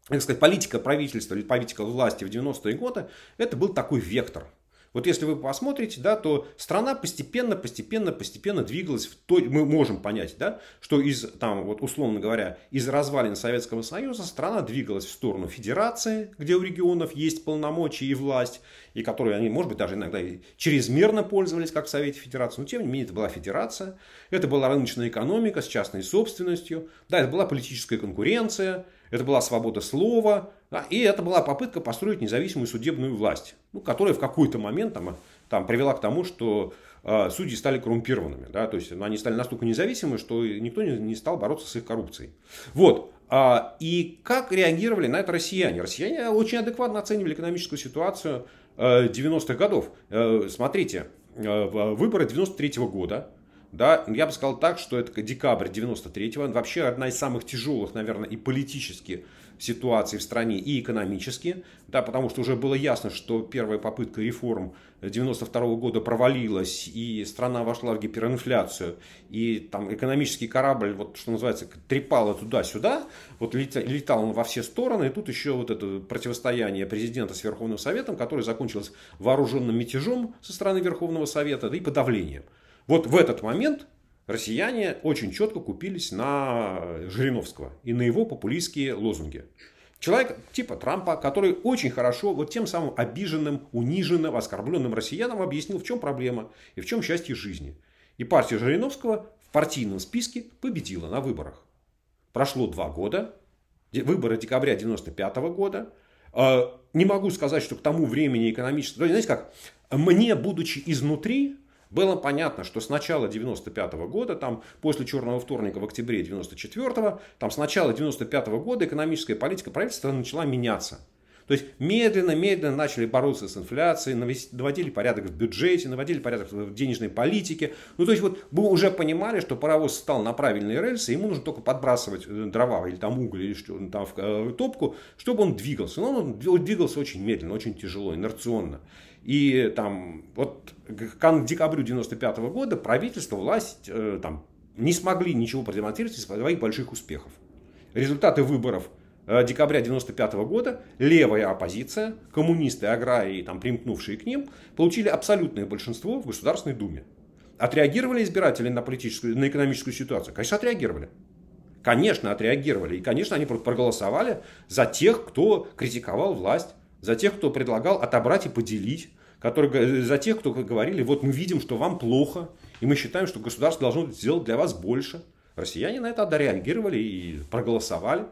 как сказать, политика правительства или политика власти в 90-е годы, это был такой вектор. Вот если вы посмотрите, да, то страна постепенно, постепенно, постепенно двигалась в то, мы можем понять, да, что из, там, вот условно говоря, из развалин Советского Союза страна двигалась в сторону федерации, где у регионов есть полномочия и власть, и которые они, может быть, даже иногда и чрезмерно пользовались, как в Совете Федерации, но тем не менее это была федерация, это была рыночная экономика с частной собственностью, да, это была политическая конкуренция, это была свобода слова, да, и это была попытка построить независимую судебную власть, ну, которая в какой-то момент там, там, привела к тому, что э, судьи стали коррумпированными. Да, то есть они стали настолько независимы, что никто не, не стал бороться с их коррупцией. Вот. А, и как реагировали на это россияне? Россияне очень адекватно оценивали экономическую ситуацию э, 90-х годов. Э, смотрите, э, выборы 93 -го года, да, я бы сказал так, что это декабрь 93-го, вообще одна из самых тяжелых, наверное, и политически ситуации в стране, и экономически, да, потому что уже было ясно, что первая попытка реформ 92 -го года провалилась, и страна вошла в гиперинфляцию, и там экономический корабль, вот что называется, трепало туда-сюда, вот летал он во все стороны, и тут еще вот это противостояние президента с Верховным Советом, которое закончилось вооруженным мятежом со стороны Верховного Совета, да и подавлением. Вот в этот момент россияне очень четко купились на Жириновского и на его популистские лозунги. Человек типа Трампа, который очень хорошо вот тем самым обиженным, униженным, оскорбленным россиянам объяснил, в чем проблема и в чем счастье жизни. И партия Жириновского в партийном списке победила на выборах. Прошло два года, выборы декабря 95 года. А, не могу сказать, что к тому времени экономически... Знаете как, мне, будучи изнутри, было понятно, что с начала 95 года, там, после Черного вторника в октябре 94 там, с начала 95 года экономическая политика правительства начала меняться. То есть медленно-медленно начали бороться с инфляцией, наводили порядок в бюджете, наводили порядок в денежной политике. Ну, то есть вот мы уже понимали, что паровоз стал на правильные рельсы, ему нужно только подбрасывать э, дрова или там уголь или что там в э, топку, чтобы он двигался. Но он двигался очень медленно, очень тяжело, инерционно. И там вот к декабрю 95 года правительство, власть э, там, не смогли ничего продемонстрировать из своих больших успехов. Результаты выборов э, декабря 95 года левая оппозиция, коммунисты, аграрии, там, примкнувшие к ним, получили абсолютное большинство в Государственной Думе. Отреагировали избиратели на политическую, на экономическую ситуацию? Конечно, отреагировали. Конечно, отреагировали. И, конечно, они проголосовали за тех, кто критиковал власть, за тех, кто предлагал отобрать и поделить, которые, за тех, кто говорили, вот мы видим, что вам плохо, и мы считаем, что государство должно сделать для вас больше. Россияне на это отреагировали и проголосовали.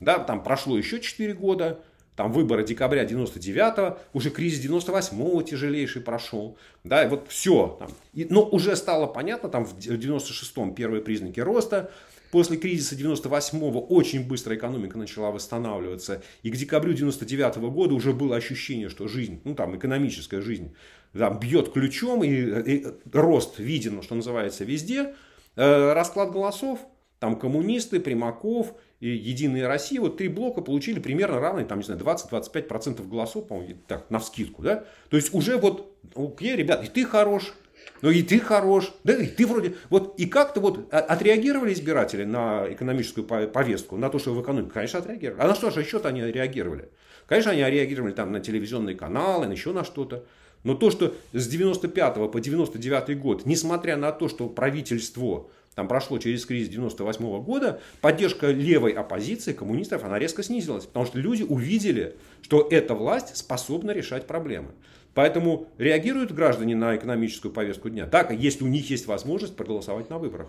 Да, там прошло еще 4 года, там выборы декабря 99-го, уже кризис 98-го тяжелейший прошел. Да, и вот все. Там. И, но уже стало понятно, там в 96-м первые признаки роста, После кризиса 98-го очень быстро экономика начала восстанавливаться. И к декабрю 99 -го года уже было ощущение, что жизнь, ну там экономическая жизнь, там, бьет ключом, и, и рост виден, что называется, везде. Э, расклад голосов, там коммунисты, Примаков и Единая Россия, вот три блока получили примерно равные, там, не знаю, 20-25% голосов, по-моему, так, на вскидку, да? То есть уже вот, окей, ребят, и ты хорош, ну и ты хорош, да и ты вроде, вот и как-то вот отреагировали избиратели на экономическую повестку, на то, что в экономике, конечно, отреагировали. А на что же еще-то они реагировали? Конечно, они реагировали там на телевизионные каналы, на еще на что-то. Но то, что с 95 по 99 год, несмотря на то, что правительство там прошло через кризис 98 -го года, поддержка левой оппозиции, коммунистов, она резко снизилась. Потому что люди увидели, что эта власть способна решать проблемы. Поэтому реагируют граждане на экономическую повестку дня так, если у них есть возможность проголосовать на выборах.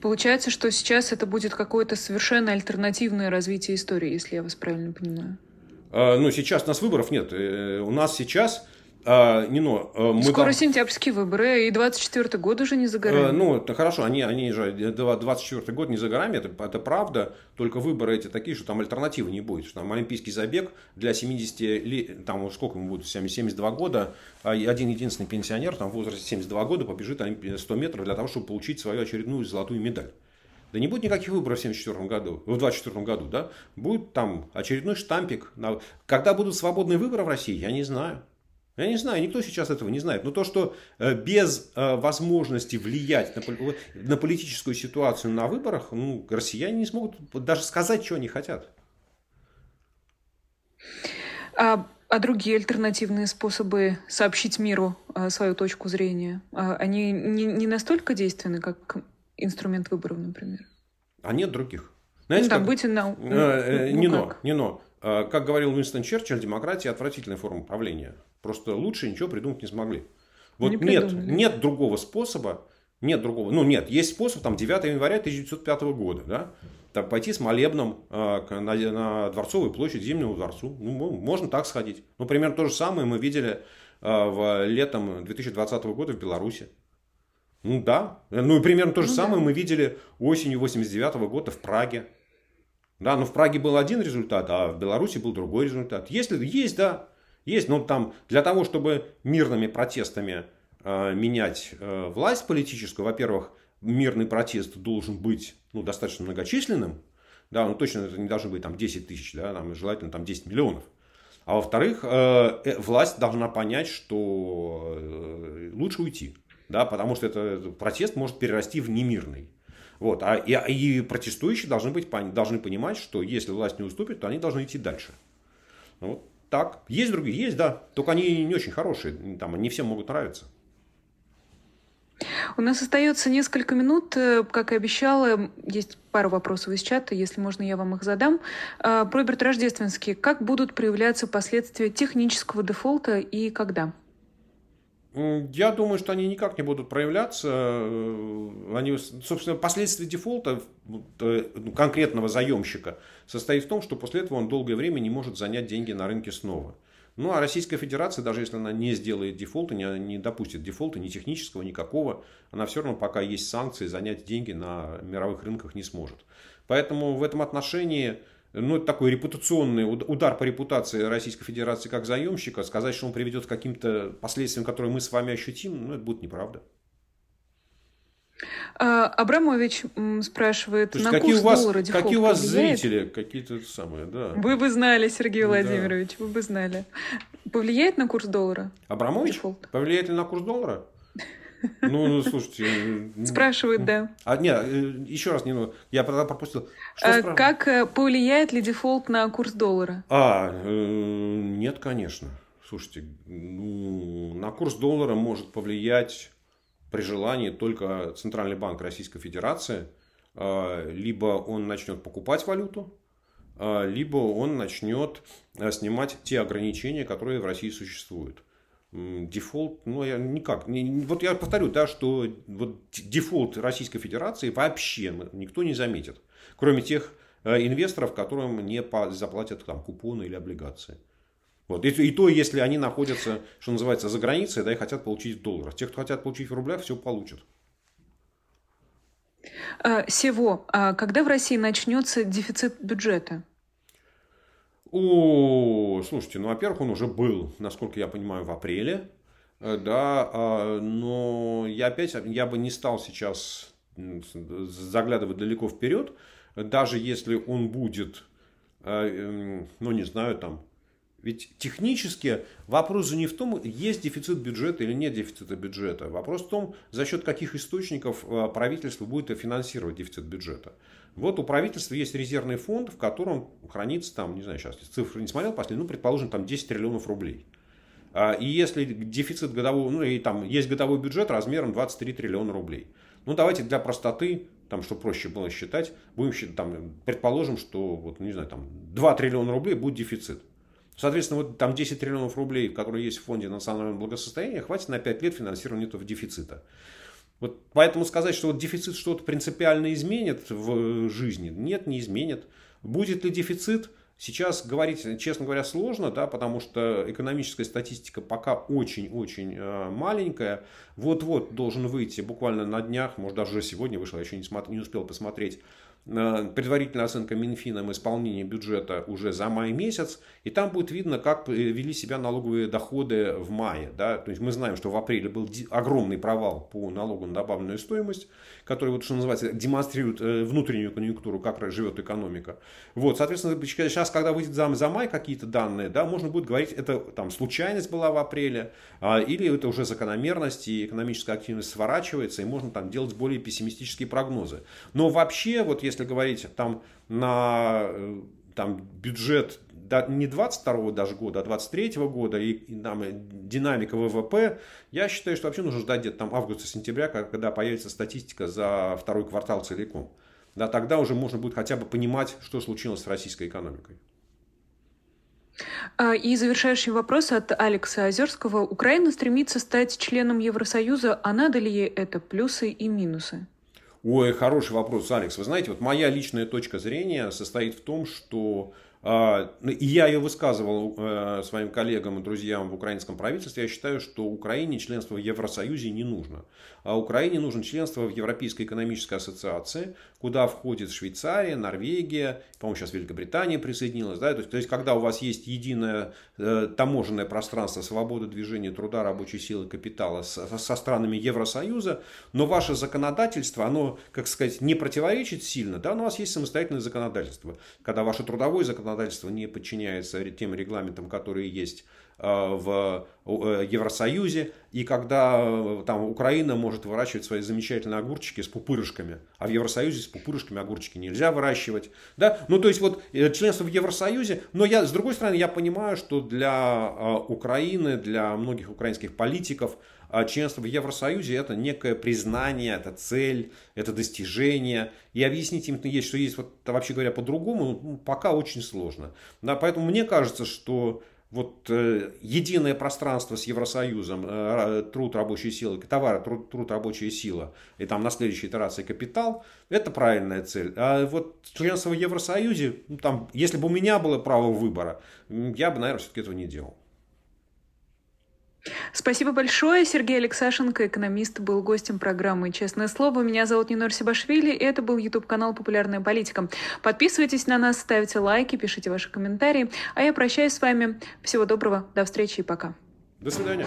Получается, что сейчас это будет какое-то совершенно альтернативное развитие истории, если я вас правильно понимаю. А, ну, сейчас у нас выборов нет. Э, у нас сейчас а, Нино, а, мы Скоро там... сентябрьские выборы, и 24 год уже не за горами. А, ну, это хорошо, они, они же 24 год не за горами, это, это правда, только выборы эти такие, что там альтернативы не будет. Что там олимпийский забег для 70 лет, там сколько ему будет, 72 года, один единственный пенсионер там в возрасте 72 года побежит 100 метров для того, чтобы получить свою очередную золотую медаль. Да не будет никаких выборов в 74 году, в 24 году, да? Будет там очередной штампик. Когда будут свободные выборы в России, я не знаю. Я не знаю, никто сейчас этого не знает. Но то, что э, без э, возможности влиять на, на политическую ситуацию на выборах, ну, россияне не смогут даже сказать, что они хотят. А, а другие альтернативные способы сообщить миру а, свою точку зрения, а, они не, не настолько действенны, как инструмент выборов, например? А нет других. Знаете, ну, там как... быть на... Ну, э, ну, не но, не но. Как говорил Уинстон Черчилль, демократия отвратительная форма правления. Просто лучше ничего придумать не смогли. Вот не нет, нет другого способа, нет другого, ну нет, есть способ, там 9 января 1905 года, да, там, пойти с молебном э, на, на Дворцовую площадь Зимнему дворцу, ну, можно так сходить. Ну, примерно то же самое мы видели э, в летом 2020 года в Беларуси. Ну да, ну и примерно то же ну, самое да. мы видели осенью 89 года в Праге. Да, но в Праге был один результат, а в Беларуси был другой результат. Если есть, да, есть, но там для того, чтобы мирными протестами э, менять э, власть политическую, во-первых, мирный протест должен быть ну, достаточно многочисленным, да, ну точно это не должно быть там 10 тысяч, да, там, желательно там 10 миллионов. А во-вторых, э, э, власть должна понять, что э, лучше уйти, да, потому что это, протест может перерасти в немирный. Вот, а, и, и протестующие должны, быть, должны понимать, что если власть не уступит, то они должны идти дальше. Ну вот так, есть другие, есть, да. Только они не очень хорошие, там, не всем могут нравиться. У нас остается несколько минут. Э, как и обещала, есть пару вопросов из чата, если можно, я вам их задам. Э, Роберт Рождественский. Как будут проявляться последствия технического дефолта и когда? Я думаю, что они никак не будут проявляться. Э, они, собственно, последствия дефолта э, ну, конкретного заемщика состоит в том, что после этого он долгое время не может занять деньги на рынке снова. Ну а Российская Федерация, даже если она не сделает дефолта, не, не допустит дефолта ни технического, никакого, она все равно, пока есть санкции, занять деньги на мировых рынках не сможет. Поэтому в этом отношении ну, это такой репутационный удар по репутации Российской Федерации как заемщика. Сказать, что он приведет к каким-то последствиям, которые мы с вами ощутим, ну, это будет неправда. А, Абрамович спрашивает, на какие курс у вас, доллара Какие у вас повлияет? зрители, какие-то самые, да. Вы бы знали, Сергей Владимирович, да. вы бы знали. Повлияет на курс доллара? Абрамович? Дефолт? Повлияет ли на курс доллара? Ну, ну, слушайте. Спрашивают, да. А, нет, э, еще раз, не, ну, я пропустил. Что а, как э, повлияет ли дефолт на курс доллара? А, э, нет, конечно. Слушайте, ну, на курс доллара может повлиять при желании только Центральный банк Российской Федерации. А, либо он начнет покупать валюту, а, либо он начнет снимать те ограничения, которые в России существуют. Дефолт, ну, я никак. Вот я повторю, да, что вот дефолт Российской Федерации вообще никто не заметит. Кроме тех э, инвесторов, которым не заплатят там, купоны или облигации. Вот. И, и то, если они находятся, что называется, за границей, да, и хотят получить в долларах. Те, кто хотят получить в рублях, все получат. А, Сего, а когда в России начнется дефицит бюджета? О, слушайте, ну, во-первых, он уже был, насколько я понимаю, в апреле. Э, да, а, но я опять, я бы не стал сейчас заглядывать далеко вперед, даже если он будет, э, эм, ну, не знаю, там, ведь технически вопрос же не в том, есть дефицит бюджета или нет дефицита бюджета. Вопрос в том, за счет каких источников э, правительство будет финансировать дефицит бюджета. Вот у правительства есть резервный фонд, в котором хранится, там, не знаю, сейчас цифры не смотрел последний, ну, предположим, там 10 триллионов рублей. А, и если дефицит годового, ну, и там есть годовой бюджет размером 23 триллиона рублей. Ну, давайте для простоты, там, чтобы проще было считать, будем считать, там, предположим, что, вот, не знаю, там, 2 триллиона рублей будет дефицит. Соответственно, вот там 10 триллионов рублей, которые есть в фонде национального благосостояния, хватит на 5 лет финансирования этого дефицита. Вот поэтому сказать, что вот дефицит что-то принципиально изменит в жизни, нет, не изменит. Будет ли дефицит? Сейчас говорить, честно говоря, сложно, да, потому что экономическая статистика пока очень-очень э, маленькая. Вот-вот должен выйти буквально на днях, может даже уже сегодня вышел, я еще не, смотр, не успел посмотреть Э, предварительная оценка Минфином исполнения бюджета уже за май месяц, и там будет видно, как вели себя налоговые доходы в мае. Да? То есть мы знаем, что в апреле был огромный провал по налогу на добавленную стоимость, который, вот, что называется, демонстрирует э, внутреннюю конъюнктуру, как живет экономика. Вот, соответственно, сейчас, когда выйдет за, за май какие-то данные, да, можно будет говорить, это там случайность была в апреле, а, или это уже закономерность, и экономическая активность сворачивается, и можно там делать более пессимистические прогнозы. Но вообще, вот если говорить там на э, там, бюджет не 22 даже года, а 23 года и, и там, динамика ВВП, я считаю, что вообще нужно ждать где-то там августа-сентября, когда появится статистика за второй квартал целиком. Да, тогда уже можно будет хотя бы понимать, что случилось с российской экономикой. А, и завершающий вопрос от Алекса Озерского. Украина стремится стать членом Евросоюза, а надо ли ей это плюсы и минусы? Ой, хороший вопрос, Алекс. Вы знаете, вот моя личная точка зрения состоит в том, что а, ну, и я ее высказывал э, своим коллегам и друзьям в украинском правительстве. Я считаю, что Украине членство в Евросоюзе не нужно. А Украине нужно членство в Европейской экономической ассоциации, куда входит Швейцария, Норвегия, по-моему, сейчас Великобритания присоединилась. Да? То, есть, то есть, когда у вас есть единое э, таможенное пространство свободы движения труда, рабочей силы, капитала со, со странами Евросоюза, но ваше законодательство, оно, как сказать, не противоречит сильно, да, но у вас есть самостоятельное законодательство. Когда ваше трудовое законодательство не подчиняется тем регламентам, которые есть в э, Евросоюзе, и когда э, там Украина может выращивать свои замечательные огурчики с пупырышками, а в Евросоюзе с пупырышками огурчики нельзя выращивать, да, ну то есть вот э, членство в Евросоюзе, но я с другой стороны я понимаю, что для э, Украины, для многих украинских политиков членство в Евросоюзе это некое признание, это цель, это достижение. И объяснить им есть, что есть вот вообще говоря по-другому, ну, пока очень сложно. Да, поэтому мне кажется, что вот э, единое пространство с Евросоюзом, э, труд рабочей силы, товары, труд, труд рабочая сила, и там на следующей итерации капитал, это правильная цель. А вот членство в Евросоюзе, ну, там, если бы у меня было право выбора, я бы, наверное, все-таки этого не делал. Спасибо большое. Сергей Алексашенко, экономист, был гостем программы «Честное слово». Меня зовут Нинор Себашвили, и это был YouTube-канал «Популярная политика». Подписывайтесь на нас, ставьте лайки, пишите ваши комментарии. А я прощаюсь с вами. Всего доброго, до встречи и пока. До свидания.